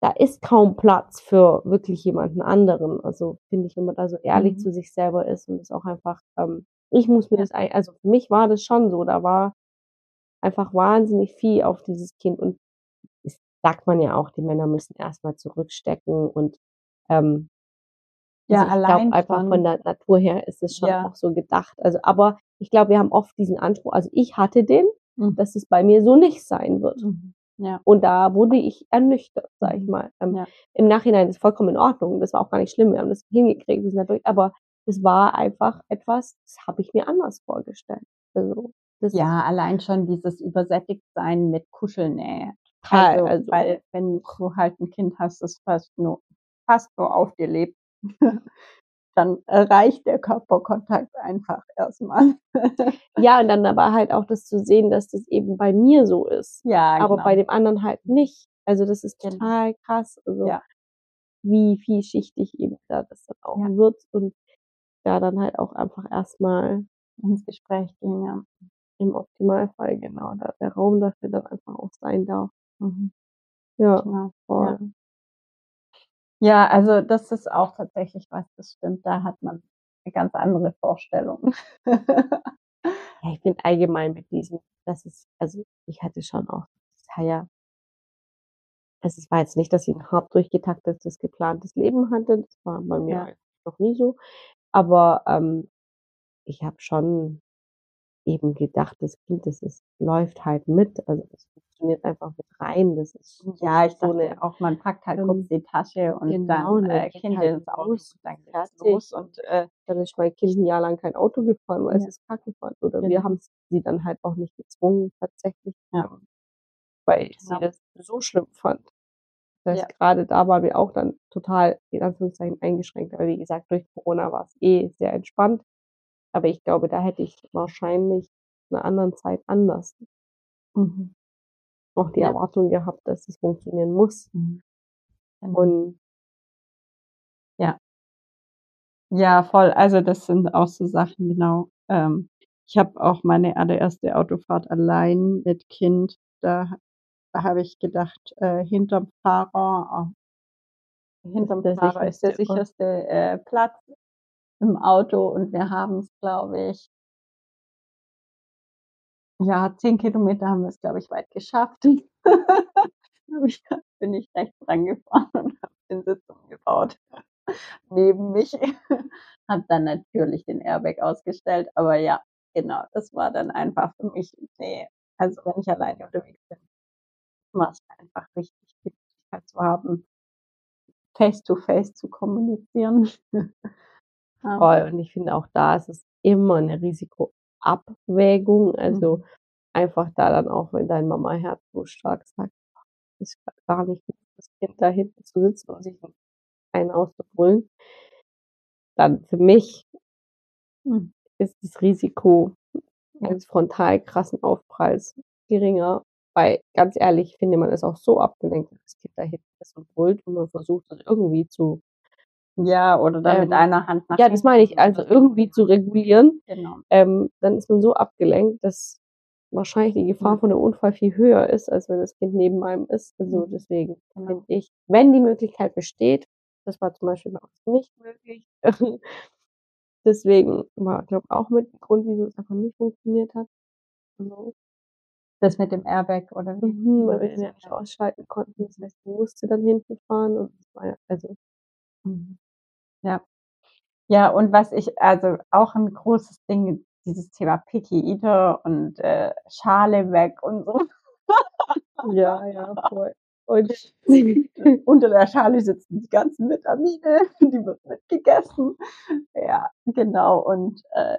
da ist kaum Platz für wirklich jemanden anderen. Also finde ich, wenn man da so ehrlich Mhm. zu sich selber ist und es auch einfach, ähm, ich muss mir das, ein, also für mich war das schon so, da war einfach wahnsinnig viel auf dieses Kind und es sagt man ja auch, die Männer müssen erstmal zurückstecken und ähm, Ja, also ich glaube einfach schon. von der Natur her ist es schon Ja. auch so gedacht. Also, aber ich glaube, wir haben oft diesen Anspruch, also ich hatte den, Mhm. dass es bei mir so nicht sein wird. Mhm. Ja. Und da wurde ich ernüchtert, sag ich Mhm. mal. Ähm, Ja. Im Nachhinein ist vollkommen in Ordnung. Das war auch gar nicht schlimm. Wir haben das hingekriegt, wir sind da durch. Aber es war einfach etwas, das habe ich mir anders vorgestellt. Also, das Ja, allein schon dieses Übersättigtsein mit Kuschelnähe. Also, also- weil wenn du halt ein Kind hast, das fast nur, fast nur auf dir lebt, dann reicht der Körperkontakt einfach erstmal. ja, und dann aber halt auch das zu sehen, dass das eben bei mir so ist. ja, aber genau. bei dem anderen halt nicht. Also das ist total krass, also Ja. wie vielschichtig eben da das dann auch Ja. wird und da dann halt auch einfach erstmal ins Gespräch gehen, ja. im Optimalfall genau da der Raum dafür dann einfach auch sein darf. Mhm. Ja, Genau. voll. Ja, also das ist auch tatsächlich was, das stimmt. Da hat man eine ganz andere Vorstellung. Ja, ich finde allgemein mit diesem, das ist, also ich hatte schon auch, ja, also es war jetzt nicht, dass ich ein hart durchgetaktetes, geplantes Leben hatte, das war bei mir Ja. noch nie so, aber ähm, ich habe schon eben gedacht, das Kind, das ist, läuft halt mit, also das funktioniert einfach mit rein, das ist Ja, ich so dachte eine, auch, man packt halt ähm, kurz die Tasche und genau, dann äh, Kind halt ins Auto los, dann geht's los und äh, dann ist mein Kind ein Jahr lang kein Auto gefahren, weil es Ja. ist kacke fand. Oder wir Genau. haben sie dann halt auch nicht gezwungen, tatsächlich, Ja. ähm, weil sie Genau. das so schlimm fand. Das heißt, Ja. gerade da waren wir auch dann total, in Anführungszeichen, eingeschränkt. Aber wie gesagt, durch Corona war es eh sehr entspannt. Aber ich glaube, da hätte ich wahrscheinlich in einer anderen Zeit anders mhm. auch die Ja. Erwartung gehabt, dass es funktionieren muss. Mhm. Und Ja, voll. Also das sind auch so Sachen, genau. Ähm, ich habe auch meine allererste Autofahrt allein mit Kind. Da, habe ich gedacht, äh, hinterm Fahrer, äh, hinterm Fahrer ist der sicherste äh, Platz im Auto und wir haben es, glaube ich, ja, zehn Kilometer haben wir es, glaube ich, weit geschafft. Bin ich rechts rangefahren und habe den Sitz umgebaut neben mich. Hab dann natürlich den Airbag ausgestellt, aber ja, genau, das war dann einfach für mich, nee, also wenn ich alleine unterwegs bin, war es einfach wichtig, die Möglichkeit zu haben, face to face zu kommunizieren. Voll. Und ich finde auch da ist es immer eine Risikoabwägung. Also Mhm. einfach da dann auch, wenn dein Mama-Herz so stark sagt, ist gar nicht gut, das Kind da hinten zu sitzen und sich einen auszubrüllen, dann für mich Mhm. ist das Risiko eines frontal krassen Aufpralls geringer. Weil ganz ehrlich, ich finde man ist auch so abgelenkt, wenn das Kind da hinten ist und brüllt und man versucht es irgendwie zu, Ja, oder dann mit Ähm, einer Hand nach ja, das meine ich, also irgendwie zu regulieren. Genau. ähm, dann ist man so abgelenkt, dass wahrscheinlich die Gefahr von einem Unfall viel höher ist, als wenn das Kind neben einem ist. Also Mhm. deswegen Genau. finde ich, wenn die Möglichkeit besteht, das war zum Beispiel bei uns nicht möglich. deswegen war, glaube auch mit ein Grund, wieso es einfach nicht funktioniert hat. Also, Das mit dem Airbag oder wie? mhm, weil wir den ja nicht ausschalten konnten. Das heißt, ich musste dann hinten fahren und das war ja, also Mhm. Ja. Ja, und was ich, also auch ein großes Ding, dieses Thema Picky Eater und äh, Schale weg und so. Ja, ja, voll. Und Unter der Schale sitzen die ganzen Vitamine, die wird mitgegessen. Ja, genau. Und äh,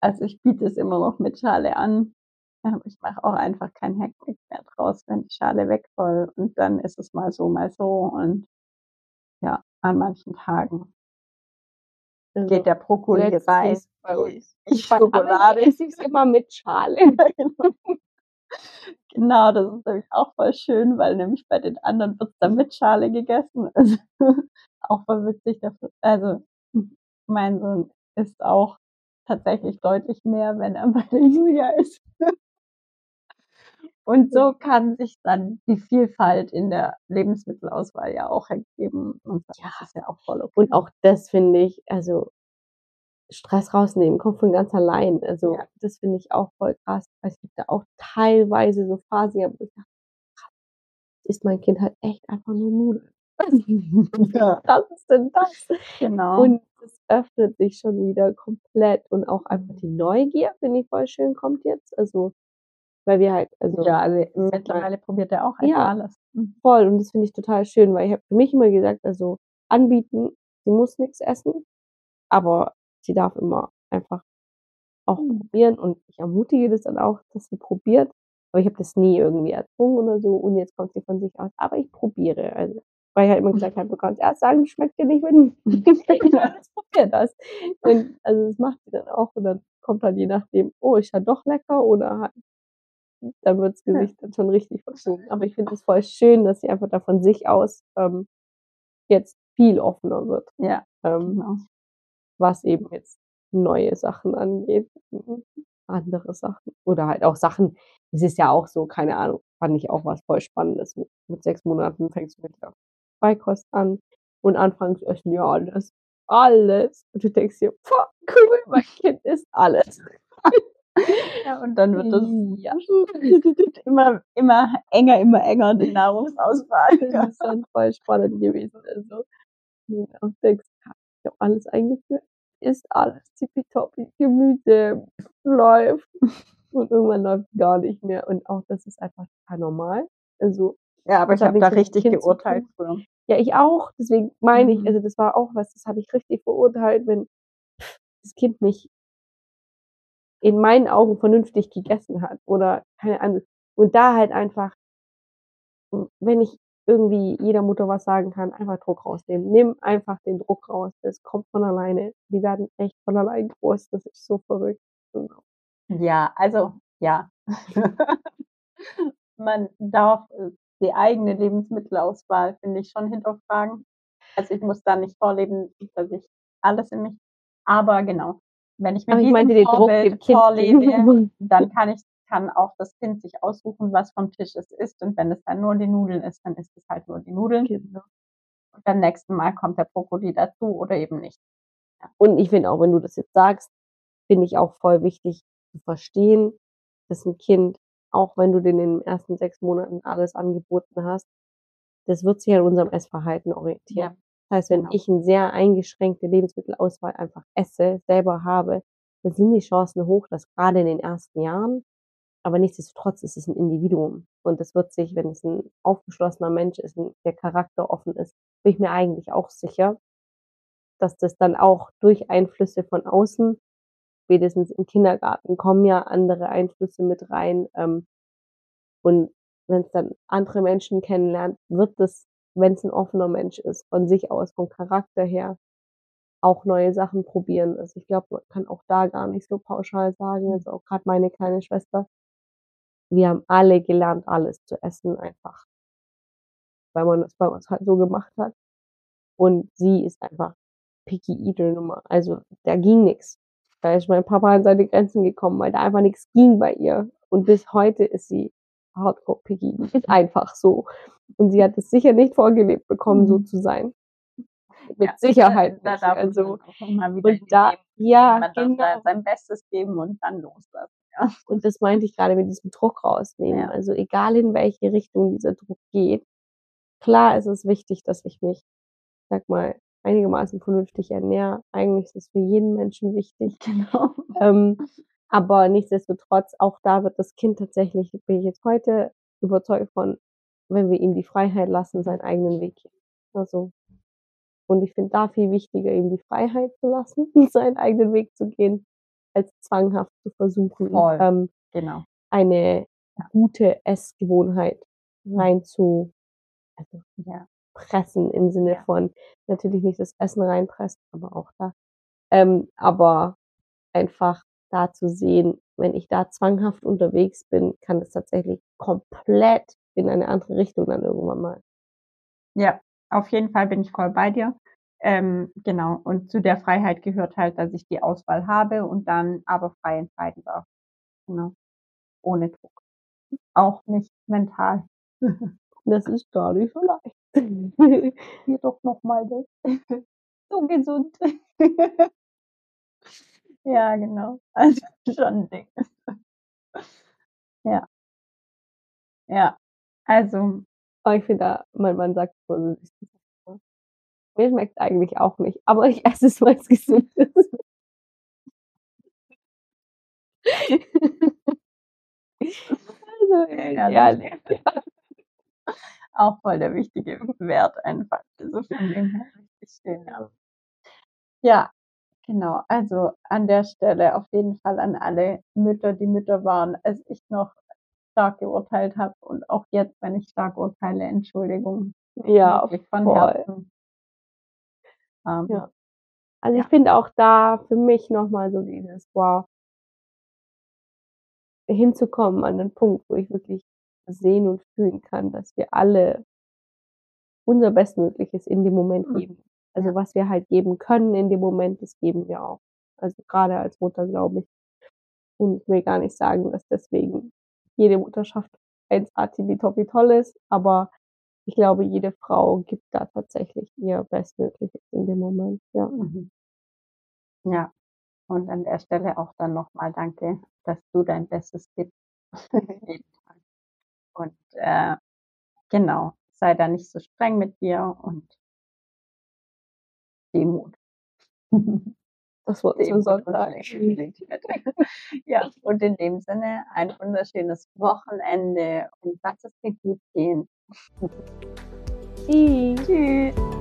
also ich biete es immer noch mit Schale an. Aber ich mache auch einfach kein Hackmack mehr draus, wenn die Schale weg soll. Und dann ist es mal so, mal so. Und ja, an manchen Tagen also geht der Brokkoli rein. bei uns. Die Schokolade. Ich es immer mit Schale. genau, das ist nämlich auch voll schön, weil nämlich bei den anderen wird dann mit Schale gegessen. Also, auch voll witzig. Dafür. Also mein Sohn isst auch tatsächlich deutlich mehr, wenn er bei der Julia ist. Und so kann sich dann die Vielfalt in der Lebensmittelauswahl ja auch ergeben. Und das Ja. ist ja auch voll okay. Und auch das finde ich, also Stress rausnehmen, kommt von ganz allein. Also Ja. das finde ich auch voll krass. Also es gibt da auch teilweise so Phasen, wo ich dachte, krass, ist mein Kind halt echt einfach nur Nudeln. ja, Was ist denn das? genau. Und es öffnet sich schon wieder komplett und auch einfach die Neugier, finde ich voll schön, kommt jetzt. Also, weil wir halt, also ja, also mittlerweile probiert er auch einfach Ja. alles. Mhm. voll und das finde ich total schön, weil ich habe für mich immer gesagt, also anbieten, sie muss nichts essen, aber sie darf immer einfach auch Mhm. probieren und ich ermutige das dann auch, dass sie probiert. Aber ich habe das nie irgendwie erzwungen oder so und jetzt kommt sie von sich aus. Aber ich probiere. Also, weil ich halt immer gesagt habe, du kannst erst sagen, schmeckt dir nicht, wenn ich alles probiert hast. Und also das macht sie dann auch und dann kommt halt je nachdem, oh, ist ja doch lecker oder halt, dann wird das. Gesicht dann schon richtig verschoben. Aber ich finde es voll schön, dass sie einfach da von sich aus ähm, jetzt viel offener wird, Ja, ähm, genau. was eben jetzt neue Sachen angeht, andere Sachen oder halt auch Sachen. Es ist ja auch so, keine Ahnung, fand ich auch was voll Spannendes. Mit, sechs Monaten fängst du mit der Beikost an und anfangs essen ja alles, alles. Und du denkst dir, boah, cool, mein Kind isst alles. Ja, und dann wird das Ja. immer, immer enger, immer enger, die Nahrungsauswahl. Das ist dann voll spannend gewesen. Also, denkst, ja, ich habe alles eingeführt, ist alles tippitoppi, Gemüse läuft und irgendwann läuft gar nicht mehr. Und auch das ist einfach total normal. Also, Ja, aber ich habe da richtig geurteilt früher. ja, ich auch. Deswegen meine ich, Mhm. also das war auch was, das habe ich richtig verurteilt, wenn das Kind nicht in meinen Augen vernünftig gegessen hat oder keine Ahnung. Und da halt einfach, wenn ich irgendwie jeder Mutter was sagen kann, einfach Druck rausnehmen. Nimm einfach den Druck raus. Das kommt von alleine. Die werden echt von allein groß. Das ist so verrückt. Genau. Ja, also ja. Man darf äh, die eigene Lebensmittelauswahl, finde ich, schon hinterfragen. Also ich muss da nicht vorleben, dass ich alles in mich. Aber genau, wenn ich Aber ich meinte Vorbild vorlebe, dann kann ich kann auch das Kind sich aussuchen, was vom Tisch es isst. Und wenn es dann nur die Nudeln ist, dann ist es halt nur die Nudeln. Genau. Und beim nächsten Mal kommt der Brokkoli dazu oder eben nicht. Und ich finde auch, wenn du das jetzt sagst, finde ich auch voll wichtig zu verstehen, dass ein Kind, auch wenn du den in den ersten sechs Monaten alles angeboten hast, das wird sich an unserem Essverhalten orientieren. Das heißt, wenn genau. ich eine sehr eingeschränkte Lebensmittelauswahl einfach esse, selber habe, dann sind die Chancen hoch, dass gerade in den ersten Jahren, aber nichtsdestotrotz ist es ein Individuum. Und es wird sich, wenn es ein aufgeschlossener Mensch ist, der Charakter offen ist, bin ich mir eigentlich auch sicher, dass das dann auch durch Einflüsse von außen, spätestens im Kindergarten, kommen ja andere Einflüsse mit rein. Ähm, und wenn es dann andere Menschen kennenlernt, wird es, wenn es ein offener Mensch ist, von sich aus, vom Charakter her, auch neue Sachen probieren. Also ich glaube, man kann auch da gar nicht so pauschal sagen. Also auch gerade meine kleine Schwester, wir haben alle gelernt, alles zu essen, einfach, weil man das bei uns halt so gemacht hat. Und sie ist einfach picky eater Nummer. Also da ging nix. Da ist mein Papa an seine Grenzen gekommen, weil da einfach nichts ging bei ihr. Und bis heute ist sie hardcore picky. Ist einfach so. Und sie hat es sicher nicht vorgelebt bekommen, so Mhm. zu sein. Mit Ja, Sicherheit Da nicht. darf Also, und da, ja, genau. da sein Bestes geben und dann loslassen. Ja. Und das meinte ich gerade mit diesem Druck rausnehmen. Ja. Also egal in welche Richtung dieser Druck geht, klar ist es wichtig, dass ich mich, sag mal, einigermaßen vernünftig ernähre. Eigentlich ist es für jeden Menschen wichtig. Genau. Ähm, aber nichtsdestotrotz, auch da wird das Kind tatsächlich, bin ich jetzt heute überzeugt von, wenn wir ihm die Freiheit lassen, seinen eigenen Weg gehen. Also, und ich finde da viel wichtiger, ihm die Freiheit zu lassen, seinen eigenen Weg zu gehen, als zwanghaft zu versuchen, Voll. ähm, Genau. eine gute Essgewohnheit rein zu also Ja. pressen im Sinne Ja. von natürlich nicht das Essen reinpressen, aber auch da. Ähm, aber einfach da zu sehen, wenn ich da zwanghaft unterwegs bin, kann es tatsächlich komplett in eine andere Richtung dann irgendwann mal. Ja, auf jeden Fall bin ich voll bei dir. Ähm, genau. Und zu der Freiheit gehört halt, dass ich die Auswahl habe und dann aber frei entscheiden darf. Genau. Ohne Druck. Auch nicht mental. Das ist gar nicht so leicht. Hier doch nochmal das. so gesund. ja, genau. Also schon ein Ding. ja. Ja. Also, Aber ich finde da, mein Mann sagt so, süß, mir schmeckt eigentlich auch nicht, aber ich esse es, weil es gesund ist. also, Ja, ja, nee. auch voll der wichtige Wert einfach. Also von dem her richtig schön. Ja. ja, genau. Also an der Stelle auf jeden Fall an alle Mütter, die Mütter waren, als ich noch stark geurteilt habe und auch jetzt, wenn ich stark urteile, Entschuldigung. ja, Wirklich von voll. Herzen. Ähm, Ja. Also ich Ja. finde auch da für mich nochmal so dieses, wow, hinzukommen an den Punkt, wo ich wirklich sehen und fühlen kann, dass wir alle unser Bestmögliches in dem Moment Mhm. geben. Also was wir halt geben können in dem Moment, das geben wir auch. Also gerade als Mutter, glaube ich. Und ich will gar nicht sagen, dass deswegen jede Mutterschaft 1A tippitoppi toll ist, aber ich glaube, jede Frau gibt da tatsächlich ihr Bestmögliches in dem Moment, ja. Mhm. Ja, und an der Stelle auch dann nochmal danke, dass du dein Bestes gibst. Und äh, genau, sei da nicht so streng mit dir und Demut. Das Wort zum Sonntag. Ja, und in dem Sinne ein wunderschönes Wochenende und lass es dir gut gehen. Tschüss. Tschüss.